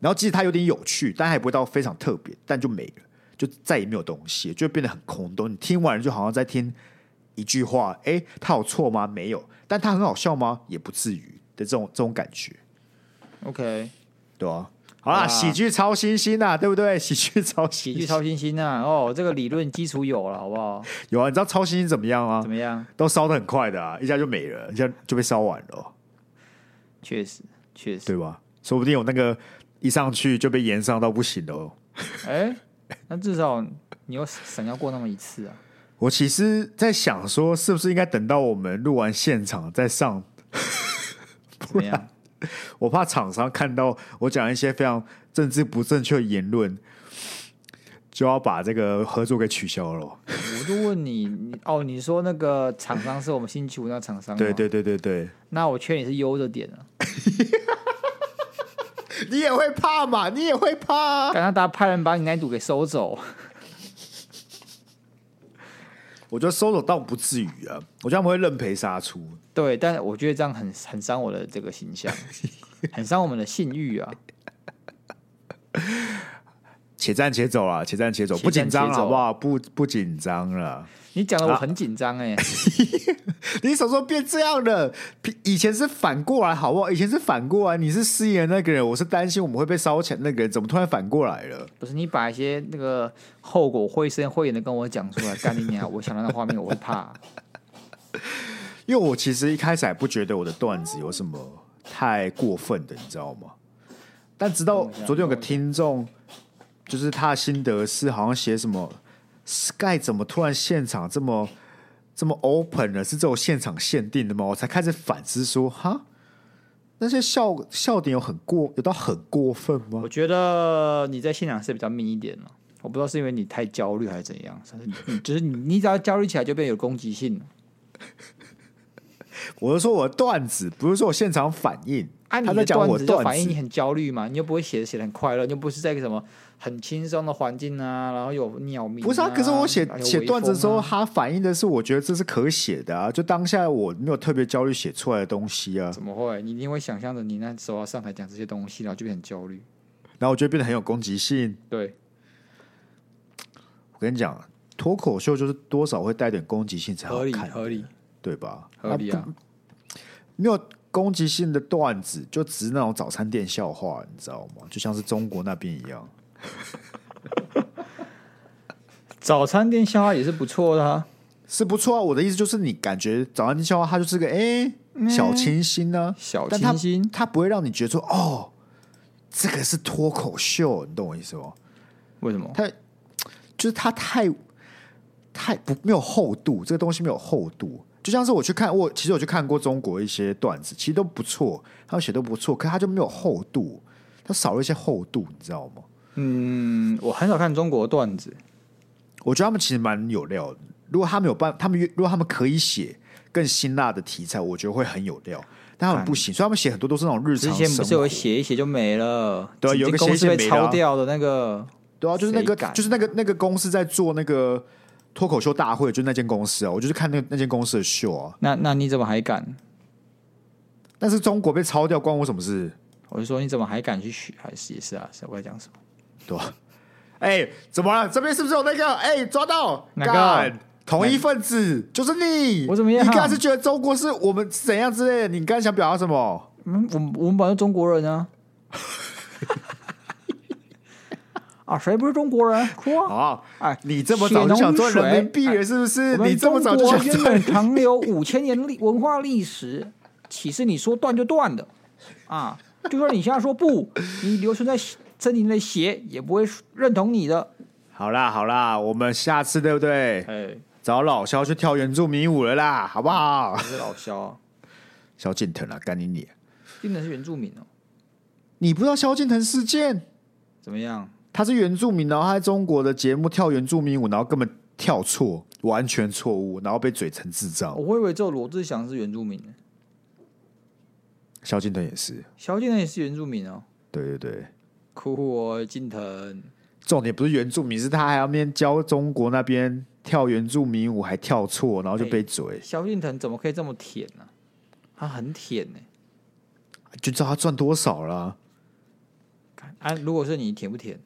然后即使他有点有趣，但还不会到非常特别，但就没了。就再也没有东西，就变得很空洞。你听完就好像在听一句话，哎、欸，他有错吗？没有，但他很好笑吗？也不至于的这种这种感觉。OK，对啊，好啦，喜剧超新星啊，对不对？喜剧超喜剧超新星啊！哦，这个理论基础有了，好不好？有啊，你知道超新星怎么样吗？怎么样？都烧的很快的啊，一下就没了，一下就被烧完了。确实，确实，对吧？说不定有那个一上去就被延上到不行了。哎、欸。那至少你有闪耀过那么一次啊！我其实，在想说，是不是应该等到我们录完现场再上？怎么样？我怕厂商看到我讲一些非常政治不正确的言论，就要把这个合作给取消了。我就问你，你哦，你说那个厂商是我们星期五那个厂商？对对对对对。那我劝你是悠着点啊。你也会怕嘛？你也会怕、啊？刚刚大家派人把你那赌给收走，我觉得收走倒不至于啊。我觉得他们会认赔杀出。对，但我觉得这样很很伤我的这个形象，很伤我们的信誉啊。且战且走啊！且战且走，不紧张好不好？不不紧张了。你讲的我很紧张哎！你什么时候变这样的？以前是反过来，好不好？以前是反过来，你是失言那个人，我是担心我们会被烧钱那个人，怎么突然反过来了？不是你把一些那个后果绘声绘影的跟我讲出来，干你娘！我想到那画面，我会怕。因为我其实一开始还不觉得我的段子有什么太过分的，你知道吗？但直到昨天有个听众，就是他的心得是好像写什么。Sky 怎么突然现场这么这么 open 了？是这种现场限定的吗？我才开始反思说，哈，那些笑笑点有很过，有到很过分吗？我觉得你在现场是比较密一点了。我不知道是因为你太焦虑还是怎样，是就是你你只要焦虑起来就变有攻击性了。我是说我的段子，不是说我现场反应。啊，你的段子就反映你很焦虑嘛？你又不会写写的很快乐，你又不是在什么。很轻松的环境啊，然后有鸟鸣、啊。不是啊，可是我写写、啊、段子的时候，它反映的是我觉得这是可写的啊，就当下我没有特别焦虑写出来的东西啊。怎么会？你一定会想象着你那时候要上台讲这些东西，然后就变很焦虑，然后我觉得变得很有攻击性。对，我跟你讲，脱口秀就是多少会带点攻击性才好看，合理，对吧？合理啊，没有攻击性的段子就只是那种早餐店笑话，你知道吗？就像是中国那边一样。早餐店笑话也是不错的，啊，是不错啊。我的意思就是，你感觉早餐店笑话，它就是个哎、欸嗯、小清新呢，啊，小清新，它不会让你觉得说哦，这个是脱口秀，你懂我意思吗？为什么？它就是它太太不没有厚度，这个东西没有厚度。就像是我去看，我其实我去看过中国一些段子，其实都不错，他们写都不错，可它就没有厚度，它少了一些厚度，你知道吗？嗯，我很少看中国段子。我觉得他们其实蛮有料的。如果他们有办，他们如果他们可以写更辛辣的题材，我觉得会很有料。但他们不行，所以他们写很多都是那种日常。之前不是有写一写就没了？对啊，有个公司被抄掉的那个。对啊，就是那个，就是那个那个公司在做那个脱口秀大会，就是那间公司啊。我就是看那那间公司的秀啊。那那你怎么还敢？但是中国被抄掉关我什么事？我就说你怎么还敢去学？还是也是啊？是我在讲什么？对吧？哎，怎么了？这边是不是有那个？哎，抓到哪个？同一份子就是你。我怎么样？你刚才是觉得中国是我们怎样之类的？你刚才想表达什么？嗯，我们我们本来是中国人啊。啊，谁不是中国人？哭啊！哎，你这么早就想做人民币了，是不是？你这么早就想赚？原本长有五千年历文化历史，岂是你说断就断的？啊，就说你现在说不，你留存在身体内的血也不会认同你的。好啦好啦，我们下次对不对？哎，找老肖去跳原住民舞了啦，好不好？是老萧，萧敬腾啊，干你你！敬腾是原住民哦，你不知道萧敬腾事件怎么样？他是原住民，然后他在中国的节目跳原住民舞，然后根本跳错，完全错误，然后被嘴成智障。我会以为只有罗志祥是原住民呢，萧敬腾也是，萧敬腾也是原住民哦。对对对，酷哦，近藤。重点不是原住民，是他还要面教中国那边跳原住民舞，还跳错，然后就被嘴。萧敬腾怎么可以这么舔呢、啊？他很舔呢、欸，就知道他赚多少了。啊，如果是你，舔不舔？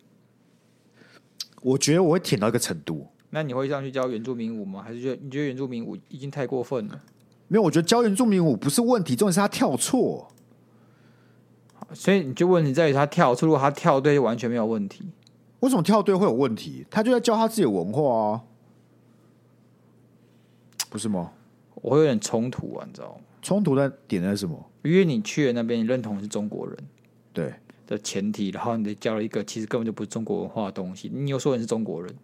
我觉得我会舔到一个程度。那你会上去教原住民舞吗？还是觉得你觉得原住民舞已经太过分了？没有，我觉得教原住民舞不是问题，重点是他跳错。所以你就问题在于他跳出，如果他跳对，就完全没有问题。为什么跳对会有问题？他就在教他自己的文化啊，不是吗？我会有点冲突啊，你知道吗？冲突的点在什么？因为你去了那边，你认同是中国人，对的前提，然后你教了一个其实根本就不是中国文化的东西，你又说你是中国人，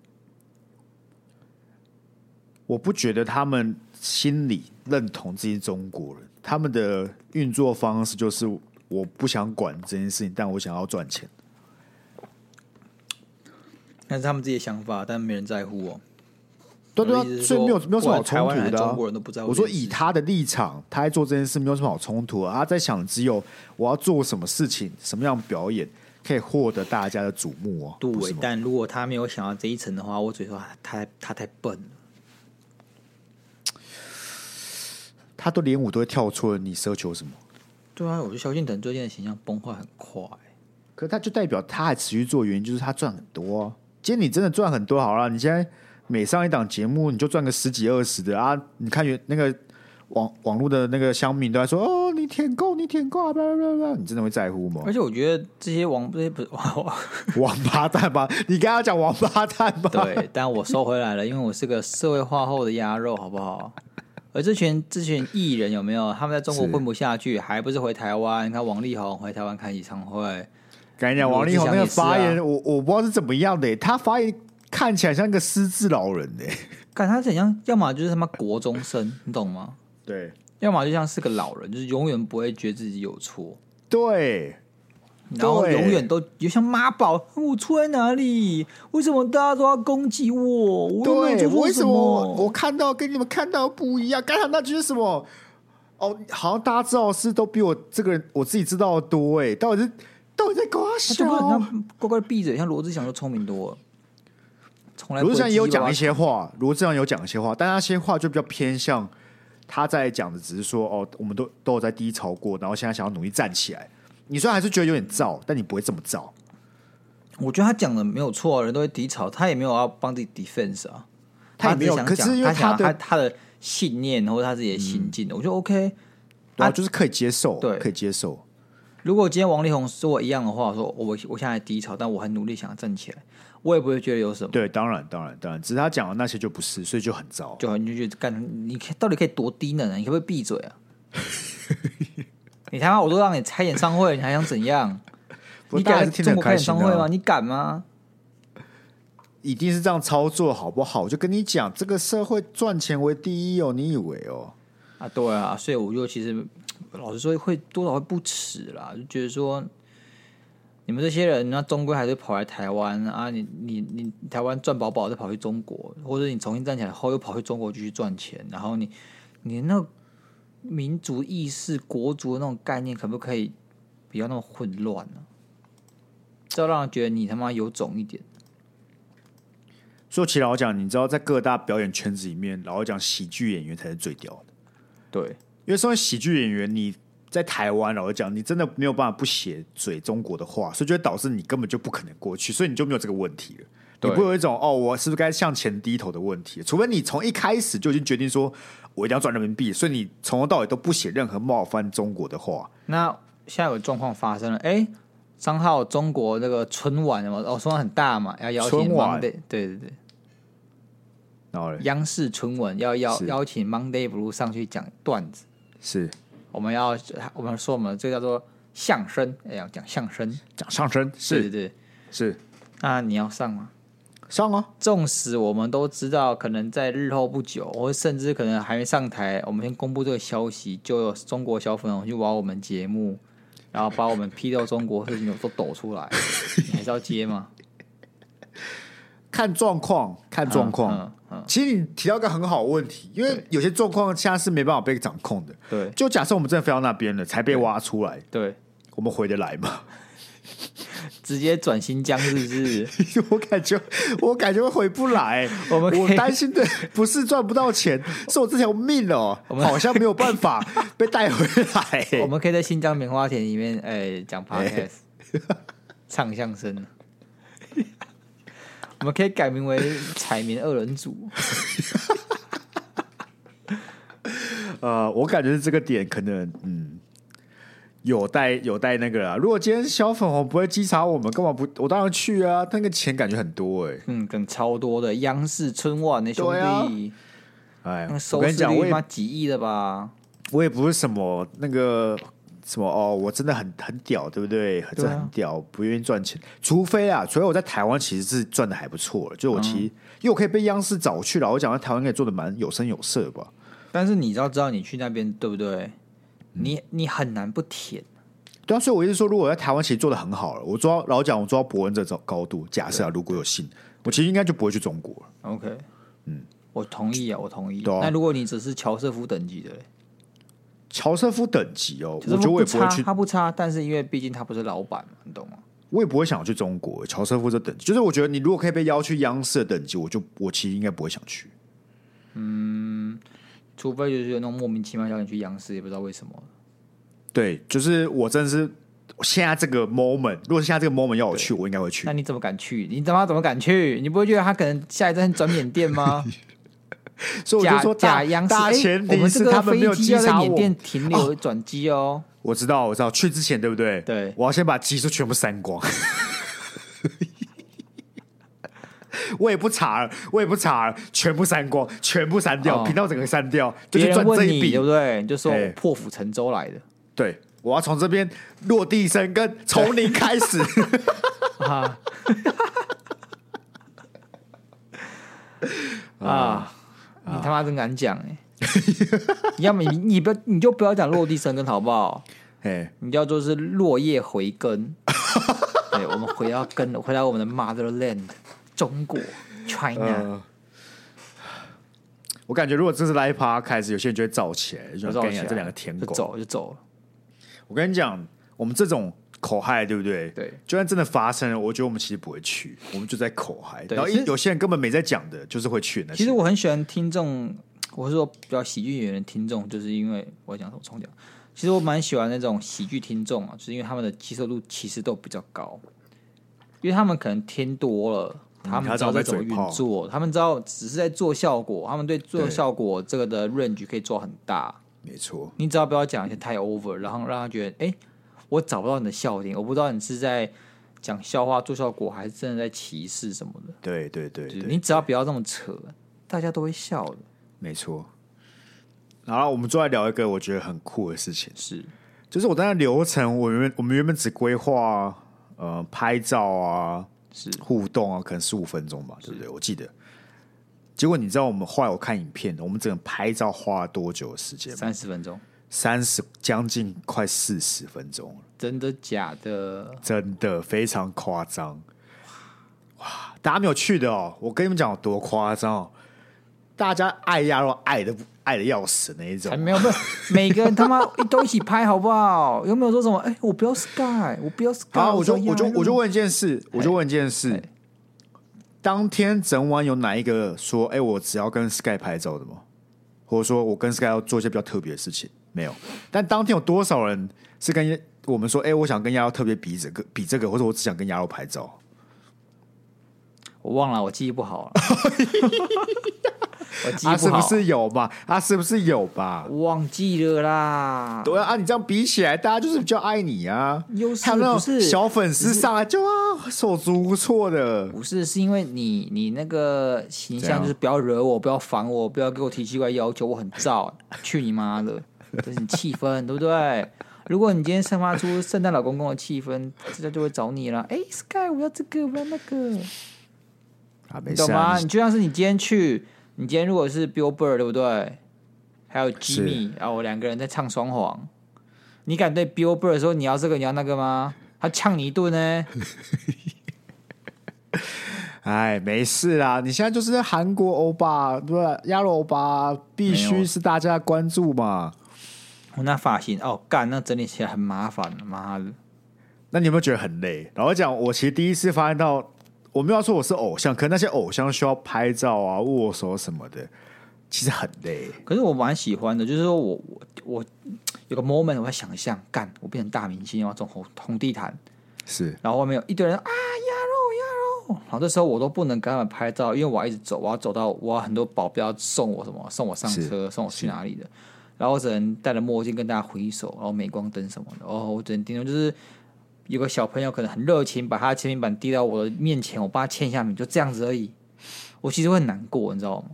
我不觉得他们心里认同自己是中国人，他们的运作方式就是我不想管这件事情，但我想要赚钱。那是他们自己的想法，但没人在乎哦。对对啊，所以没有没有什么好冲突的啊。中国人都不在乎。我说以他的立场，他在做这件事没有什么好冲突啊。他在想只有我要做什么事情，什么样表演可以获得大家的瞩目哦。对，但如果他没有想到这一层的话，我只说他他，太笨了。他都连舞都会跳错，你奢求什么？对啊，我觉得萧敬腾最近的形象崩坏很快。可是他就代表他还持续做，原因就是他赚很多啊。今天你真的赚很多好了，你现在每上一档节目，你就赚个十几二十的啊！你看原那个网网络的那个乡民都在说哦，你舔够，你舔够，不不不，你真的会在乎吗？而且我觉得这些王这些不是王王八蛋吧？你刚刚讲王八蛋吧？对，但我收回来了，因为我是个社会化后的鸭肉，好不好？而这群这群艺人有没有？他们在中国混不下去，还不是回台湾？你看王力宏回台湾开演唱会。跟你讲，王力宏那个发言，啊、我我不知道是怎么样的，他发言看起来像一个失智老人 呢。看他怎样，要么就是他妈国中生，你懂吗？对，要么就像是个老人，就是永远不会觉得自己有错。对，然后永远都就像妈宝，我错在哪里？为什么大家都要攻击我？我对，为什么我看到跟你们看到不一样？刚才那句是什么？哦，好像大家知道是都比我这个人我自己知道的多哎，到底是？到底在搞笑，那乖乖闭嘴。像罗志祥就聪明多了，从来罗志祥也有讲一些话，罗志祥有讲一些话，但那些话就比较偏向他在讲的，只是说哦，我们都都有在低潮过，然后现在想要努力站起来。你虽然还是觉得有点燥，但你不会这么燥。我觉得他讲的没有错，人都会低潮，他也没有要帮自己 defense 啊，他也没有。可是因为他的他，他的信念或者他自己的心境，嗯、我觉得 OK，对啊，就是可以接受，对，可以接受。如果今天王力宏说我一样的话，说我我现在低潮，但我很努力想要站起来，我也不会觉得有什么。对，当然，当然，当然，只是他讲的那些就不是，所以就很糟，就很就觉得干，你到底可以多低能啊？你可不可以闭嘴啊？你他妈我都让你开演唱会，你还想怎样？你敢中国开演唱会吗？你敢吗？一定是这样操作好不好？我就跟你讲，这个社会赚钱为第一哦，你以为哦？啊，对啊，所以我就其实。老实说，会多少会不耻啦，就觉得说，你们这些人，那终归还是跑来台湾啊！你你你，台湾赚饱饱再跑去中国，或者你重新站起来后又跑去中国继续赚钱，然后你你那民族意识、国族的那种概念，可不可以不要那么混乱呢、啊？这让人觉得你他妈有种一点。说起老讲，你知道，在各大表演圈子里面，老讲喜剧演员才是最屌的。对。因为身为喜剧演员，你在台湾老实讲，你真的没有办法不写嘴中国的话，所以就会导致你根本就不可能过去，所以你就没有这个问题了。你不会有一种哦，我是不是该向前低头的问题？除非你从一开始就已经决定说，我一定要赚人民币，所以你从头到尾都不写任何冒犯中国的话。那现在有状况发生了，哎，张浩，中国那个春晚嘛，哦，春晚很大嘛，要邀请春晚，对对对。然后央视春晚要邀邀请 Monday Blue 上去讲段子，是。我们要我们说我们这个叫做相声，哎，呀讲相声，讲相声，是。对对。是。那你要上吗？上啊！纵使我们都知道，可能在日后不久，或甚至可能还没上台，我们先公布这个消息，就有中国小粉红去挖我们节目，然后把我们批斗中国事情都抖出来，你还是要接吗？看状况，看状况。嗯嗯嗯、其实你提到一个很好的问题，因为有些状况现在是没办法被掌控的。对，就假设我们真的飞到那边了，才被挖出来，对，对我们回得来吗？直接转新疆是不是？我感觉我感觉会回不来。我们我担心的不是赚不到钱，是我这条命哦，我们好像没有办法 被带回来。我们可以在新疆棉花田里面，哎，讲 podcast，唱相声。我们可以改名为彩民二人组。呃，我感觉这个点可能，嗯。有带有带那个啦。如果今天小粉红不会稽查我们，干嘛不？我当然去啊！那个钱感觉很多哎、欸，嗯，跟超多的。央视春晚那兄弟，哎、啊，我跟你讲，我他妈几亿的吧？我也不是什么那个什么哦，我真的很很屌，对不对？真的很屌，不愿意赚钱。除非啊，除非我在台湾其实是赚的还不错了。就我其实、嗯、因为我可以被央视找去了，我讲在台湾可以做的蛮有声有色吧。但是你知道，知道你去那边对不对？你你很难不舔，对啊，所以我一直说，如果我在台湾其实做的很好了，我抓老讲，我做到博恩这种高度，假设啊，如果有信，我其实应该就不会去中国了。OK，嗯，我同意啊，我同意。那如果你只是乔瑟夫等级的嘞，乔瑟夫等级哦，我觉得我也不会去，他不差，但是因为毕竟他不是老板嘛，你懂吗？我也不会想去中国。乔瑟夫这等级，就是我觉得你如果可以被邀去央视的等级，我就我其实应该不会想去。嗯。除非就是有那种莫名其妙叫你去央视，也不知道为什么。对，就是我真的是现在这个 moment，如果是现在这个 moment 要我去，我应该会去。那你怎么敢去？你他妈怎么敢去？你不会觉得他可能下一站转缅甸吗？所以我就说假央视，欸，我们这个飞机要在缅甸停留转机哦，哦。我知道，我知道，去之前对不对？对，我要先把技术全部删光。我也不查了，我也不查了，全部删光，全部删掉，频道整个删掉，就去赚这一笔，对不对？就说我破釜沉舟来的，对，我要从这边落地生根，从零开始。啊 啊！你他妈真敢讲哎！要么你你不你就不要讲落地生根好不好？哎，你叫做是落叶回根。对，我们回到根，回到我们的 motherland。中国，China，、呃、我感觉如果这是 live podcast 开始，有些人就会造起来，就跟你讲这两个舔狗就走就走了。我跟你讲，我们这种口嗨，对不对？对，就算真的发生了，我觉得我们其实不会去，我们就在口嗨。然后有些人根本没在讲的，就是会去那。其实我很喜欢听众，我是说比较喜剧演员的听众，就是因为我讲什么重讲。其实我蛮喜欢那种喜剧听众啊，就是因为他们的接受度其实都比较高，因为他们可能听多了。他们知道在怎么运作，他们知道只是在做效果，他们对做效果这个的 range 可以做很大。没错，你只要不要讲一些太 over，然后让他觉得，哎、欸，我找不到你的笑点，我不知道你是在讲笑话做效果，还是真的在歧视什么的。对对对，对，你只要不要这么扯，大家都会笑的。没错。然后我们再来聊一个我觉得很酷的事情，是，就是我在那流程，我原我们原本只规划呃拍照啊。是互动啊，可能十五分钟吧，对不对？我记得。结果你知道我们后来我看影片，我们整个拍照花了多久的时间吗？三十分钟，三十将近快四十分钟。真的假的？真的非常夸张。哇！大家没有去的哦，我跟你们讲有多夸张哦。大家爱鸭肉爱的爱的要死那一种，没有没有，每个人他妈都一起拍好不好？有没有说什么？哎、欸，我不要 Sky，我不要 Sky。好，我就我就我就问一件事，我就问一件事。当天整晚有哪一个说，哎、欸，我只要跟 Sky 拍照的吗？或者说我跟 Sky 要做一些比较特别的事情？没有。但当天有多少人是跟我们说，哎、欸，我想跟鸭肉特别比这个比这个，或者我只想跟鸭肉拍照？我忘了，我记忆不好了。我记忆不好，啊，是不是有吧？啊，是不是有吧？忘记了啦。对啊，你这样比起来，大家就是比较爱你啊。又是还有那种不是小粉丝上来就啊，手足无措的。不是，是因为你你那个形象就是不要惹我，不要烦我，不要给我提奇怪要求，我很燥。去你妈的！这是你气氛，对不对？如果你今天散发出圣诞老公公的气氛，大家就会找你了。哎，Sky，我要这个，我要那个。啊，你懂吗？你就像是你今天去，你今天如果是 Billboard 对不对？还有 Jimmy，然后我两个人在唱双簧，你敢对 Billboard 说你要这个你要那个吗？他呛你一顿呢。哎，没事啦，你现在就是韩国欧巴，对吧？鸭肉欧巴必须是大家关注嘛。我那发型哦，干，那整理起来很麻烦，妈的。那你有没有觉得很累？老实讲，我其实第一次发现到。我没有说我是偶像，可是那些偶像需要拍照啊、握手什么的，其实很累。可是我蛮喜欢的，就是说我我我有个 moment，我在想象，干，我变成大明星，要走红红地毯，是，然后外面有一堆人啊，鸭肉鸭肉，然后这时候我都不能跟他们拍照，因为我要一直走，我要走到我要很多保镖送我什么，送我上车，送我去哪里的，然后我只能戴着墨镜跟大家挥手，然后镁光灯什么的，哦，我只能盯着就是。有个小朋友可能很热情，把他的签名板递到我的面前，我帮他签一下名，就这样子而已。我其实会很难过，你知道吗？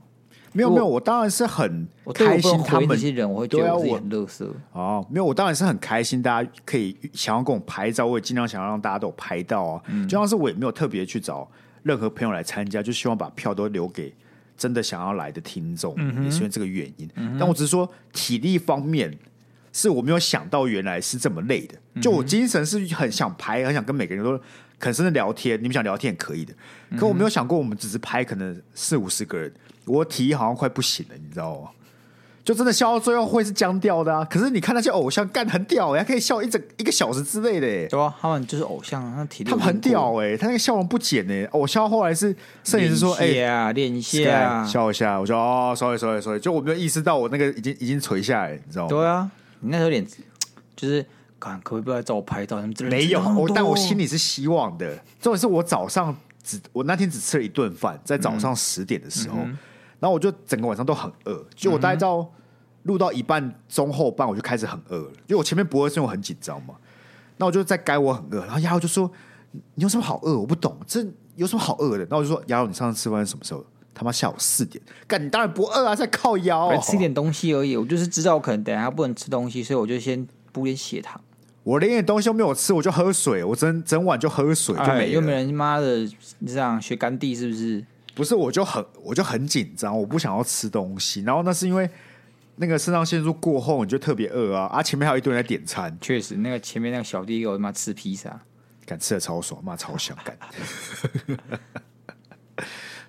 没有没有，我当然是很开心。他们这些人，我会觉得我自己很垃圾。哦，没有，我当然是很开心，大家可以想要跟我拍照，我也尽量想要让大家都有拍到啊。嗯、就像是我也没有特别去找任何朋友来参加，就希望把票都留给真的想要来的听众，嗯、也是因为这个原因。嗯、但我只是说体力方面。是我没有想到，原来是这么累的。就我精神是很想拍，很想跟每个人都肯深的聊天。你们想聊天也可以的，可我没有想过，我们只是拍可能四五十个人，我体力好像快不行了，你知道吗？就真的笑到最后会是僵掉的啊！可是你看那些偶像干很屌，还可以笑一整一个小时之类的，对啊，他们就是偶像，他体力他们很屌哎，他那个笑容不减哎。偶像后来是摄影师说：“哎呀，练一下，笑一下。”我说：“哦，sorry sorry sorry。”就我没有意识到我那个已经已经垂下来，你知道吗？对啊。你那时候有点就是，看可不可以不要找我拍照？没有，我但我心里是希望的。重点是我早上只我那天只吃了一顿饭，在早上十点的时候，嗯、然后我就整个晚上都很饿。就我大概到录到一半中后半，我就开始很饿了。因为我前面不饿是因为我很紧张嘛。那我就在该我很饿，然后丫头就说：“你有什么好饿？我不懂，这有什么好饿的？”那我就说：“丫头，你上次吃饭是什么时候？”他妈下午四点，干你当然不饿啊，在靠腰，吃一点东西而已。我就是知道我可能等下不能吃东西，所以我就先补点血糖。我连点东西都没有吃，我就喝水，我整整晚就喝水，就没了。又没人妈的，你这样学甘地是不是？不是，我就很我就很紧张，我不想要吃东西。然后那是因为那个肾上腺素过后，你就特别饿啊啊！前面还有一堆人在点餐，确实，那个前面那个小弟给我妈吃披萨，敢吃的超爽，妈超想干。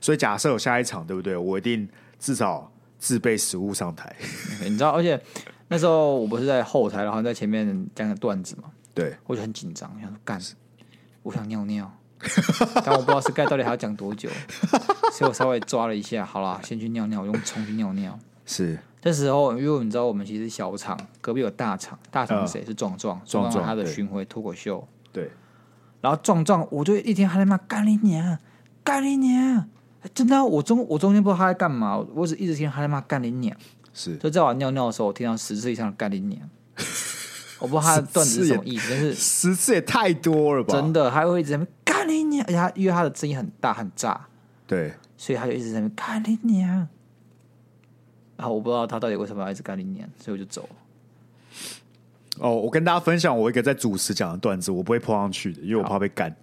所以假设有下一场，对不对？我一定至少自备食物上台。你知道，而且那时候我不是在后台，然后在前面讲个段子嘛。对，我就很紧张，想说干？我想尿尿，但我不知道 Sky 到底还要讲多久，所以我稍微抓了一下，好啦，先去尿尿，我用冲去尿尿。是这时候，因为你知道，我们其实小厂隔壁有大厂，大场是谁？呃、是壮壮，壮壮他的巡回脱口秀。对，然后壮壮，我就一天还在骂干你娘，干你娘。真的、啊，我中我中间不知道他在干嘛，我只一直听他在骂干你娘。是，就在我尿尿的时候，我听到十次以上的干你娘。我不知道他的段子是什么意思，但是十次也太多了吧？真的，他会一直在那干你娘，而且他因为他的声音很大很炸，对，所以他就一直在那干你娘。然后我不知道他到底为什么要一直干你娘，所以我就走了。哦，我跟大家分享我一个在主持讲的段子，我不会 po 上去的，因为我怕被干。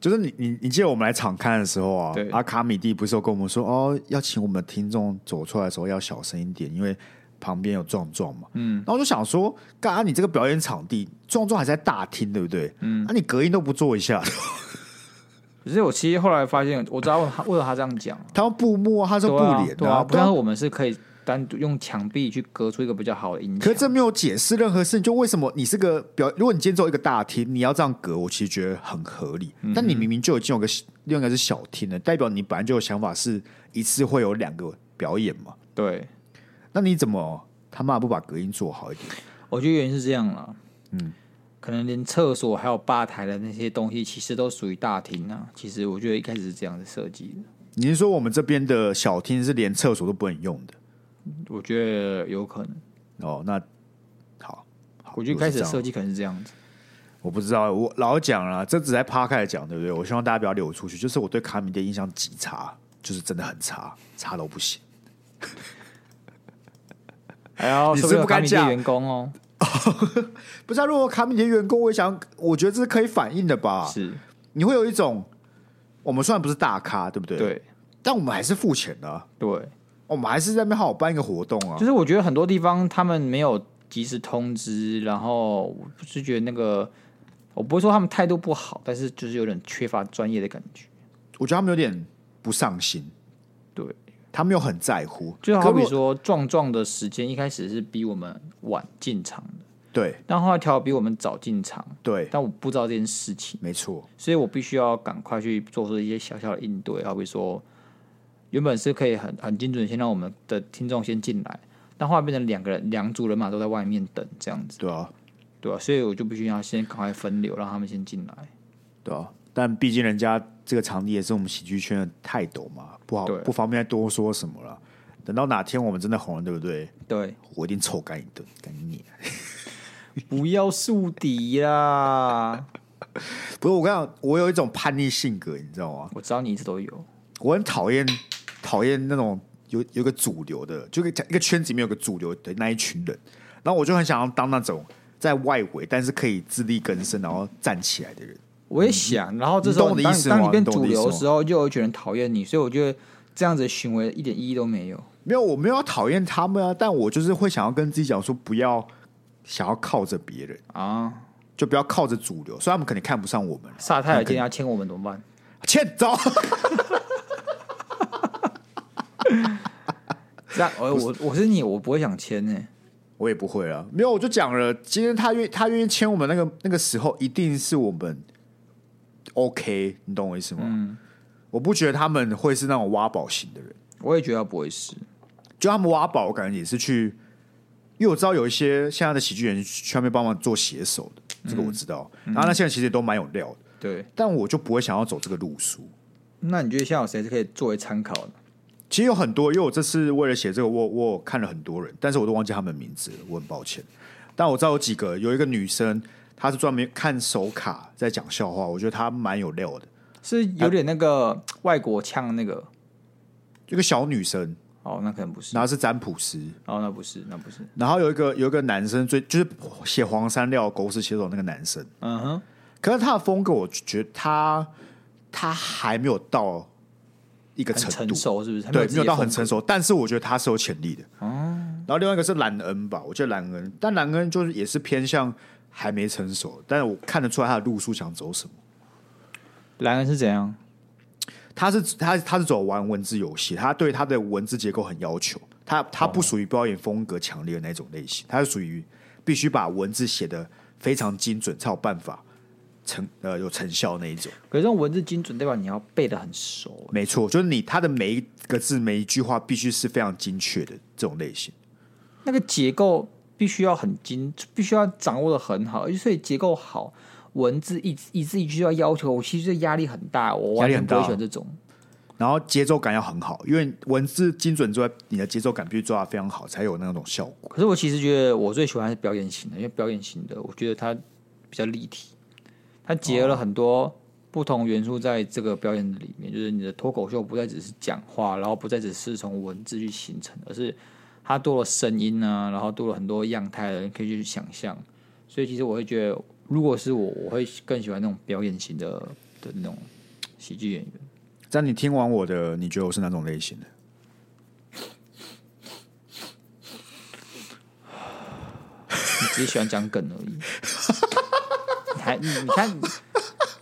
就是你你你记得我们来场看的时候啊，对阿卡米蒂不是有跟我们说哦，要请我们的听众走出来的时候要小声一点，因为旁边有壮壮嘛。嗯，然后我就想说，刚刚你这个表演场地，壮壮还在大厅，对不对？嗯，那、啊、你隔音都不做一下。可是我其实后来发现，我知道为什么他这样讲，他用布幕，他是布帘，对啊，不像我们是可以。单独用墙壁去隔出一个比较好的音响，可是这没有解释任何事情。就为什么你是个表？如果你今天做一个大厅，你要这样隔，我其实觉得很合理。嗯、但你明明就已经有个另外一个是小厅的，代表你本来就有想法是一次会有两个表演嘛？对。那你怎么他妈不把隔音做好一点？我觉得原因是这样啦，嗯，可能连厕所还有吧台的那些东西，其实都属于大厅啊。其实我觉得一开始是这样子设计的。你是说我们这边的小厅是连厕所都不能用的？我觉得有可能。哦，那好，好，我觉得一开始的设计可能是这样子。我不知道，我老讲了，这只在趴开来讲，对不对？我希望大家不要流出去。就是我对卡米的印象极差，就是真的很差，差到不行。哎呀，你是不敢讲员工哦？不是啊，如果卡米的员工，我想，我觉得这是可以反映的吧？是，你会有一种，我们虽然不是大咖，对不对？对，但我们还是付钱的。对，我们还是在那边好好办一个活动啊。就是我觉得很多地方他们没有及时通知，然后不是觉得那个。我不会说他们态度不好，但是就是有点缺乏专业的感觉。我觉得他们有点不上心，对，他们又很在乎。就好比说壮壮的时间一开始是比我们晚进场的，对，但后来调比我们早进场，对。但我不知道这件事情，没错，所以我必须要赶快去做出一些小小的应对。好比说，原本是可以很很精准先让我们的听众先进来，但后来变成两个人两组人马都在外面等这样子，对啊。对啊，所以我就必须要先赶快分流，让他们先进来。对啊，但毕竟人家这个场地也是我们喜剧圈的泰斗嘛，不好不方便再多说什么了。等到哪天我们真的红了，对不对？对，我一定臭干一顿，干你！不要树敌啦！不是我跟你讲，我有一种叛逆性格，你知道吗？我知道你一直都有。我很讨厌讨厌那种有有个主流的，就一个圈子里面有个主流的那一群人，然后我就很想要当那种。在外围，但是可以自力更生，然后站起来的人，我也想。然后这时候，当当你变主流的时候，就有一群人讨厌你，所以我觉得这样子的行为一点意义都没有。没有，我没有要讨厌他们啊，但我就是会想要跟自己讲说，不要想要靠着别人啊，就不要靠着主流，所以他们肯定看不上我们。萨泰尔今天要签我们怎么办？签走。这样，我我我是你，我不会想签呢。我也不会啊，没有，我就讲了，今天他愿他愿意签我们那个那个时候，一定是我们 OK，你懂我意思吗？嗯，我不觉得他们会是那种挖宝型的人，我也觉得他不会是，就他们挖宝，我感觉也是去，因为我知道有一些现在的喜剧人去外面帮忙做写手的，这个我知道，嗯、然后那现在其实都蛮有料的，对，但我就不会想要走这个路数。那你觉得现在有谁是可以作为参考的？其实有很多，因为我这次为了写这个，我我看了很多人，但是我都忘记他们的名字了，我很抱歉。但我知道有几个，有一个女生，她是专门看手卡在讲笑话，我觉得她蛮有料的，是有点那个外国腔那个，一个小女生。哦，那可能不是。然后是占卜师。哦，那不是，那不是。然后有一个有一个男生，最就是写黄山料狗屎写手那个男生。嗯哼。可是他的风格，我觉得他他还没有到。一个程度成熟是不是？对，没有到很成熟，但是我觉得他是有潜力的。哦，然后另外一个是兰恩吧，我觉得兰恩，但兰恩就是也是偏向还没成熟，但是我看得出来他的路数想走什么。兰恩是怎样？他是他他是走玩文字游戏，他对他的文字结构很要求，他他不属于表演风格强烈的那种类型，他是属于必须把文字写的非常精准才有办法。成呃有成效那一种，可是这种文字精准，对吧？你要背的很熟。没错，就是你他的每一个字每一句话必须是非常精确的这种类型。那个结构必须要很精，必须要掌握的很好，所以结构好，文字一一字一句要要求，我其实压力很大，我完全不会选这种。然后节奏感要很好，因为文字精准之外，你的节奏感必须抓的非常好，才有那种效果。可是我其实觉得我最喜欢是表演型的，因为表演型的我觉得它比较立体。它结合了很多不同元素在这个表演里面，就是你的脱口秀不再只是讲话，然后不再只是从文字去形成，而是它多了声音啊，然后多了很多样态的你可以去想象。所以其实我会觉得，如果是我，我会更喜欢那种表演型的的那种喜剧演员。在你听完我的，你觉得我是哪种类型的？你只是喜欢讲梗而已。你你看，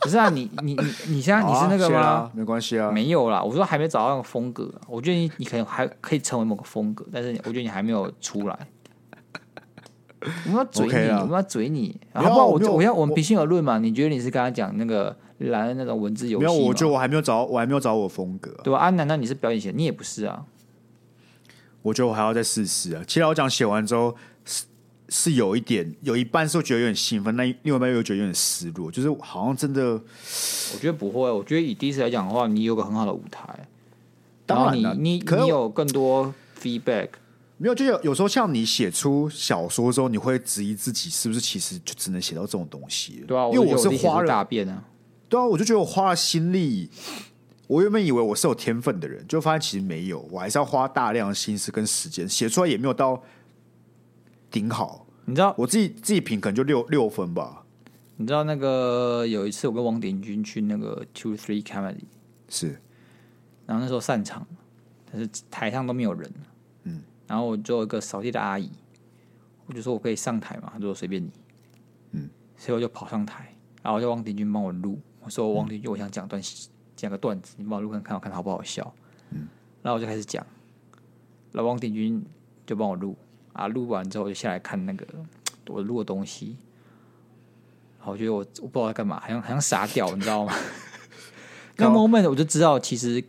不是啊？你你你你现在你是那个吗？啊、没关系啊，没有啦。我说还没找到那个风格，我觉得你你可能还可以成为某个风格，但是我觉得你还没有出来。我们要嘴你，okay、我们要嘴你。然后我我要我们平心而论嘛？你觉得你是刚才讲那个来那种文字游戏？没有，我觉得我还没有找我还没有找我风格、啊，对吧？安、啊、难道你是表演型，你也不是啊。我觉得我还要再试试啊。其实我讲写完之后是是有一点，有一半是我觉得有点兴奋，那另外一半又觉得有点失落，就是好像真的。我觉得不会，我觉得以第一次来讲的话，你有个很好的舞台，当然了，你你你有更多 feedback。没有，就有有时候像你写出小说之后，你会质疑自己是不是其实就只能写到这种东西？对啊，因为我是花了大便啊。对啊，我就觉得我花了心力，我原本以为我是有天分的人，就发现其实没有，我还是要花大量的心思跟时间写出来，也没有到顶好。你知道，我自己自己评可能就六六分吧。你知道那个有一次我跟王鼎钧去那个 Two Three Comedy 是，然后那时候散场，但是台上都没有人。嗯。然后我就有一个扫地的阿姨，我就说我可以上台嘛，她说随便你，嗯，所以我就跑上台，然后叫王鼎钧帮我录，我说王鼎钧，我想讲段讲个段子，你帮我录看看，我看好不好笑，嗯，然后我就开始讲，然后王鼎钧就帮我录，啊，录完之后我就下来看那个我录的东西，然后我觉得我我不知道在干嘛，好像好像傻屌，你知道吗？那 moment 我就知道其实。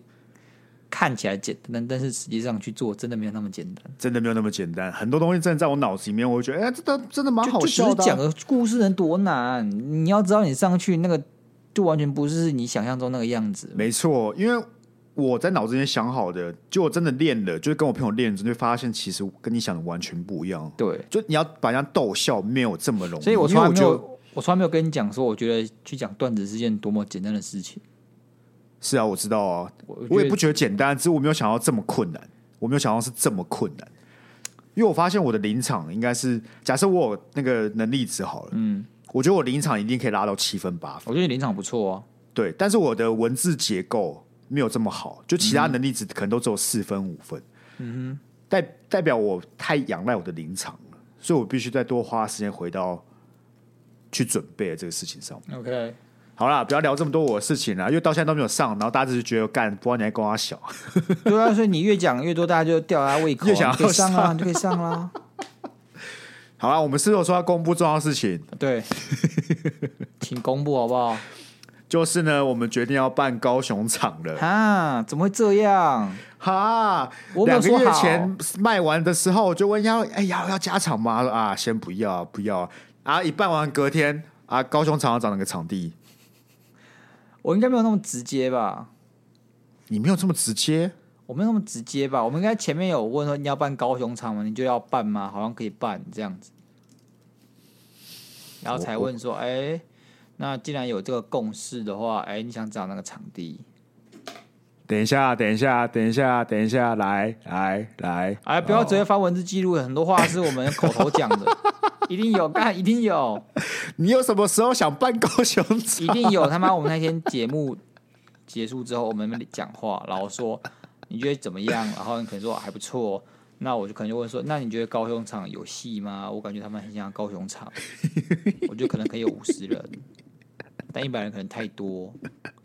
看起来简单，但是实际上去做真的没有那么简单，真的没有那么简单。很多东西真的在我脑子里面，我会觉得，哎、欸，这都真的蛮好笑的、啊。讲个故事能多难？你要知道，你上去那个就完全不是你想象中那个样子。没错，因为我在脑子里面想好的，就我真的练了，就是跟我朋友练，就会发现其实跟你想的完全不一样。对，就你要把人家逗笑，没有这么容易。所以我从来没有，我从来没有跟你讲说，我觉得去讲段子是件多么简单的事情。是啊，我知道啊，我，我也不觉得简单，只是我没有想到这么困难，我没有想到是这么困难，因为我发现我的临场应该是，假设我有那个能力值好了，嗯，我觉得我临场一定可以拉到七分八分，我觉得你临场不错啊，对，但是我的文字结构没有这么好，就其他能力值可能都只有四分五分，嗯哼，代代表我太仰赖我的临场了，所以我必须再多花时间回到去准备的这个事情上面，OK。好啦，不要聊这么多我的事情了，因为到现在都没有上，然后大家只是觉得干，不知道你还跟我小。对啊，所以你越讲越多，大家就吊他胃口，越想要上啊，你就可以上啦。好了，我们是不是说要公布重要事情？对，请公布好不好？就是呢，我们决定要办高雄场了。啊，怎么会这样？哈，我两个月前卖完的时候，我就问要，哎、欸，要要加场吗？啊，先不要，不要啊！一办完隔天啊，高雄场要找哪个场地？我应该没有那么直接吧？你没有这么直接？我没有那么直接吧？我们应该前面有问说你要办高雄场吗？你就要办吗？好像可以办这样子，然后才问说，哎、欸，那既然有这个共识的话，哎、欸，你想找那个场地？等一下，等一下，等一下，等一下，来来来，哎，不要直接发文字记录，很多话是我们口头讲的。一定有，干一定有。你有什么时候想办高雄场？一定有。他妈，我们那天节目结束之后，我们讲话，然后说你觉得怎么样？然后你可能说还不错。那我就可能就问说，那你觉得高雄场有戏吗？我感觉他们很像高雄场，我觉得可能可以有五十人，但一百人可能太多。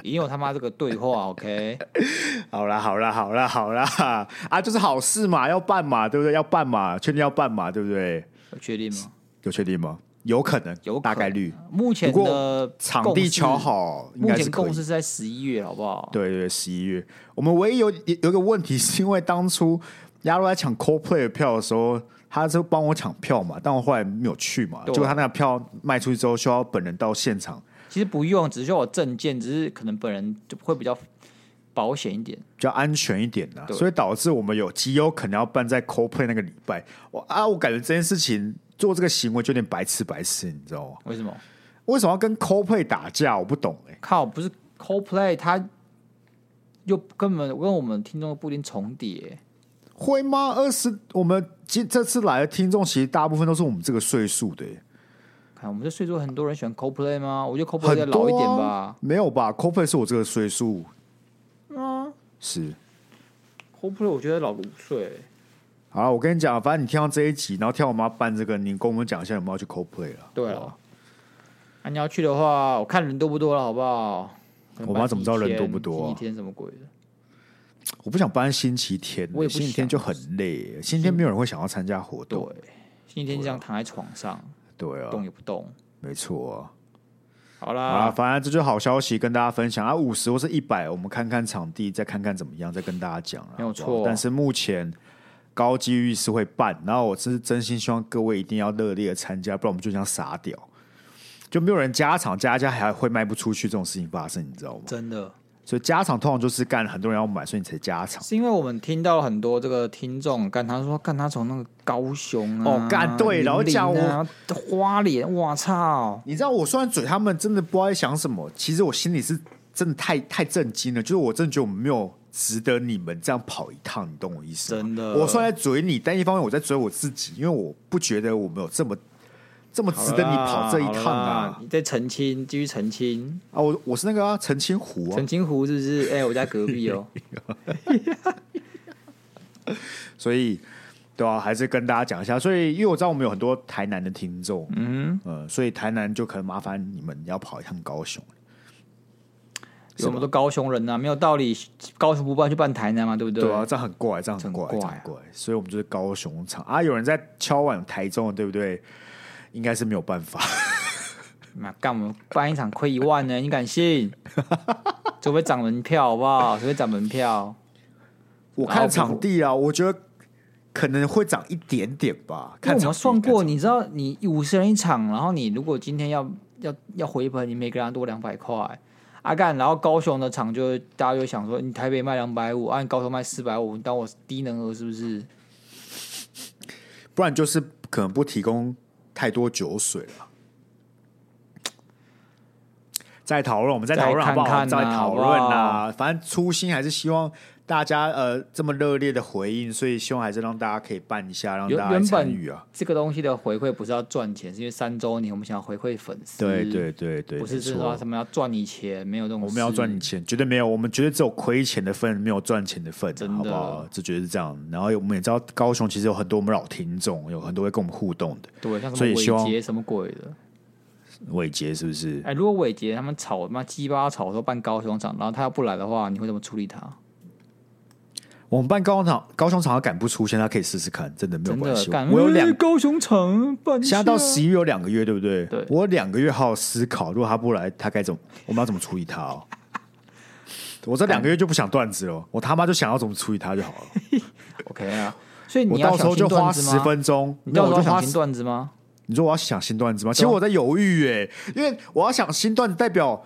因为我他妈这个对话，OK？好啦，好啦，好啦，好啦，啊，就是好事嘛，要办嘛，对不对？要办嘛，确定要办嘛，对不对？有确定吗？有确定吗？有可能，有大概率。目前的场地敲好，目前共识是在十一月，好不好？对对，十一月。我们唯一有有一个问题，是因为当初亚罗在抢 Coldplay 的票的时候，他就帮我抢票嘛，但我后来没有去嘛。结果他那个票卖出去之后，需要本人到现场。其实不用，只需要我证件，只是可能本人就会比较保险一点，比较安全一点的，所以导致我们有极有可能要办在 Coldplay 那个礼拜。我啊，我感觉这件事情。做这个行为就有点白痴白痴，你知道吗？为什么？为什么要跟 Coldplay 打架？我不懂哎、欸。靠，不是 Coldplay，他又根本跟我们听众不一定重叠，会吗？二十，我们今这次来的听众其实大部分都是我们这个岁数的、欸。看我们这岁数，很多人喜欢 Coldplay 吗？我觉得 Coldplay 要老一点吧、啊。没有吧？Coldplay 是我这个岁数。啊，是 Coldplay，我觉得老个五岁。好，我跟你讲，反正你听到这一集，然后听我妈办这个，你跟我们讲一下有没有去 Coldplay 了。对了，啊，你要去的话，我看人多不多了，好不好？我妈怎么知道人多不多、啊？星期天什么鬼的？我不想搬星期天，我也不星期天就很累，星期天没有人会想要参加活动。对，星期天就这样躺在床上，对啊，动也不动，没错、啊。好啦，好啦，反正这就是好消息，跟大家分享啊。五十或是一百，我们看看场地，再看看怎么样，再跟大家讲。没有错，但是目前。高几率是会办。然后我是真心希望各位一定要热烈的参加，不然我们就这样傻屌，就没有人加场，加加还会卖不出去这种事情发生，你知道吗？真的。所以加场通常就是干很多人要买，所以你才加场。是因为我们听到很多这个听众干，他说干他从那个高雄啊，哦干对，然后讲我花莲，我操！你知道我虽然嘴他们真的不知道在想什么，其实我心里是真的太太震惊了，就是我真的觉得我们没有值得你们这样跑一趟，你懂我意思吗？真的，我虽然在嘴你，但一方面我在嘴我自己，因为我不觉得我们有这么。这么值得你跑这一趟啊！你在澄清，继续澄清啊！我我是那个啊澄、啊、清湖啊，澄清湖是不是？哎、欸，我在隔壁哦。所以，对啊，还是跟大家讲一下。所以，因为我知道我们有很多台南的听众，嗯呃，所以台南就可能麻烦你们要跑一趟高雄。什么都高雄人呐、啊，没有道理。高雄不办就办台南嘛，对不对？对啊，这样很怪，这样很怪，很怪，很怪。所以我们就是高雄场啊。有人在敲碗台中，对不对？应该是没有办法。那干我们办一场亏一万呢？你敢信？除非涨门票，好不好？除非涨门票。我看场地啊，我觉得可能会涨一点点吧。看我们算过，你知道，你五十人一场，然后你如果今天要要要回本，你每个人多两百块。阿干，然后高雄的场就大家就想说，你台北卖两百五，按高雄卖四百五，你当我低能儿是不是？不然就是可能不提供。太多酒水了，再讨论，我们再讨论好不好？再讨论啊！反正初心还是希望大家呃这么热烈的回应，所以希望还是让大家可以办一下，让大家参与啊。这个东西的回馈不是要赚钱，是因为三周年我们想要回馈粉丝。对对对对，不是说什么要赚你钱，没有这种。我们要赚你钱，绝对没有。我们绝对只有亏钱的份，没有赚钱的份，真的好不好？这绝对是这样。然后我们也知道高雄其实有很多我们老听众，有很多会跟我们互动的。对，像什么伟杰什么鬼的。伟杰是不是？哎，如果伟杰他们吵他妈鸡巴吵说办高雄场，然后他要不来的话，你会怎么处理他？我们办高雄场，高雄场他赶不出，现在可以试试看，真的没有关系。我有两高雄场办，现在到十一月有两个月，对不对？对，我有两个月好好思考，如果他不来，他该怎么？我们要怎么处理他哦？我这两个月就不想段子了，我他妈就想要怎么处理他就好了。OK 啊，所以你到时候就花十分钟，你到时候想新段子吗？你说我要想新段子吗？其实我在犹豫耶，因为我要想新段子代表。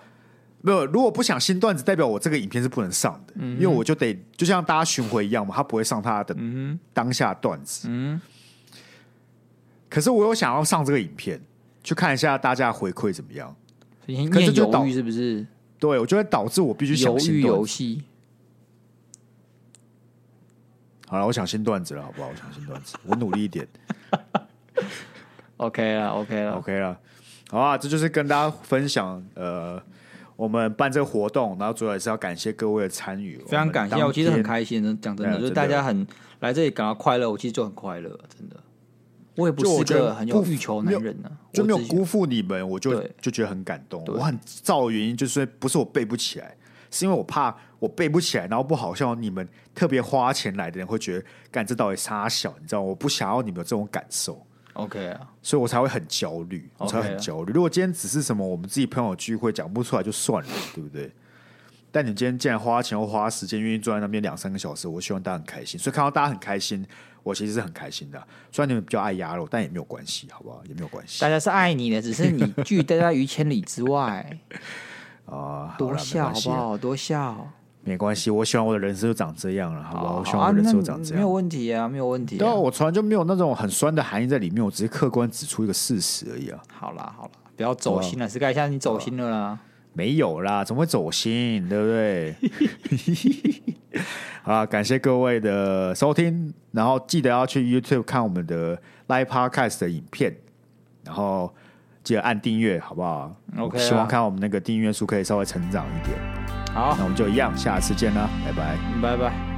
没有，如果不想新段子，代表我这个影片是不能上的，嗯、因为我就得就像大家巡回一样嘛，他不会上他的当下段子。嗯，可是我有想要上这个影片，去看一下大家回馈怎么样。可是就犹豫是不是？对，我就会导致我必须想新游戏。好了，我想新段子了，好不好？我想新段子，我努力一点。OK 了，OK 了，OK 了。好啊，这就是跟大家分享呃。我们办这个活动，然后主要也是要感谢各位的参与，非常感谢，我其实很开心的，讲真的，就是大家很来这里感到快乐，我其实就很快乐，真的。我也不是个很有欲求男人呢，就没有辜负你们，我就就觉得很感动。我很躁的原因就是不是我背不起来，是因为我怕我背不起来，然后不好笑，你们特别花钱来的人会觉得，干这到底杀小，你知道，我不想要你们有这种感受。OK 啊，所以我才会很焦虑，我才会很焦虑。如果今天只是什么我们自己朋友聚会讲不出来就算了，对不对？但你今天既然花钱又花时间，愿意坐在那边两三个小时，我希望大家很开心。所以看到大家很开心，我其实是很开心的。虽然你们比较爱鸭肉，但也没有关系，好不好？也没有关系。大家是爱你的，只是你拒待在于千里之外 啊。多笑好不好？多笑。没关系，我希望我的人生就长这样了，好不好？我希望我的人生就长这样，没有问题啊，没有问题。对啊，我从来就没有那种很酸的含义在里面，我只是客观指出一个事实而已啊。好啦，好啦，不要走心了，是盖一下你走心了啦？没有啦，怎么会走心？对不对？好，感谢各位的收听，然后记得要去 YouTube 看我们的 Live Podcast 的影片，然后记得按订阅，好不好？OK，希望看我们那个订阅数可以稍微成长一点。好，那我们就一样，下次见啦，拜拜，拜拜。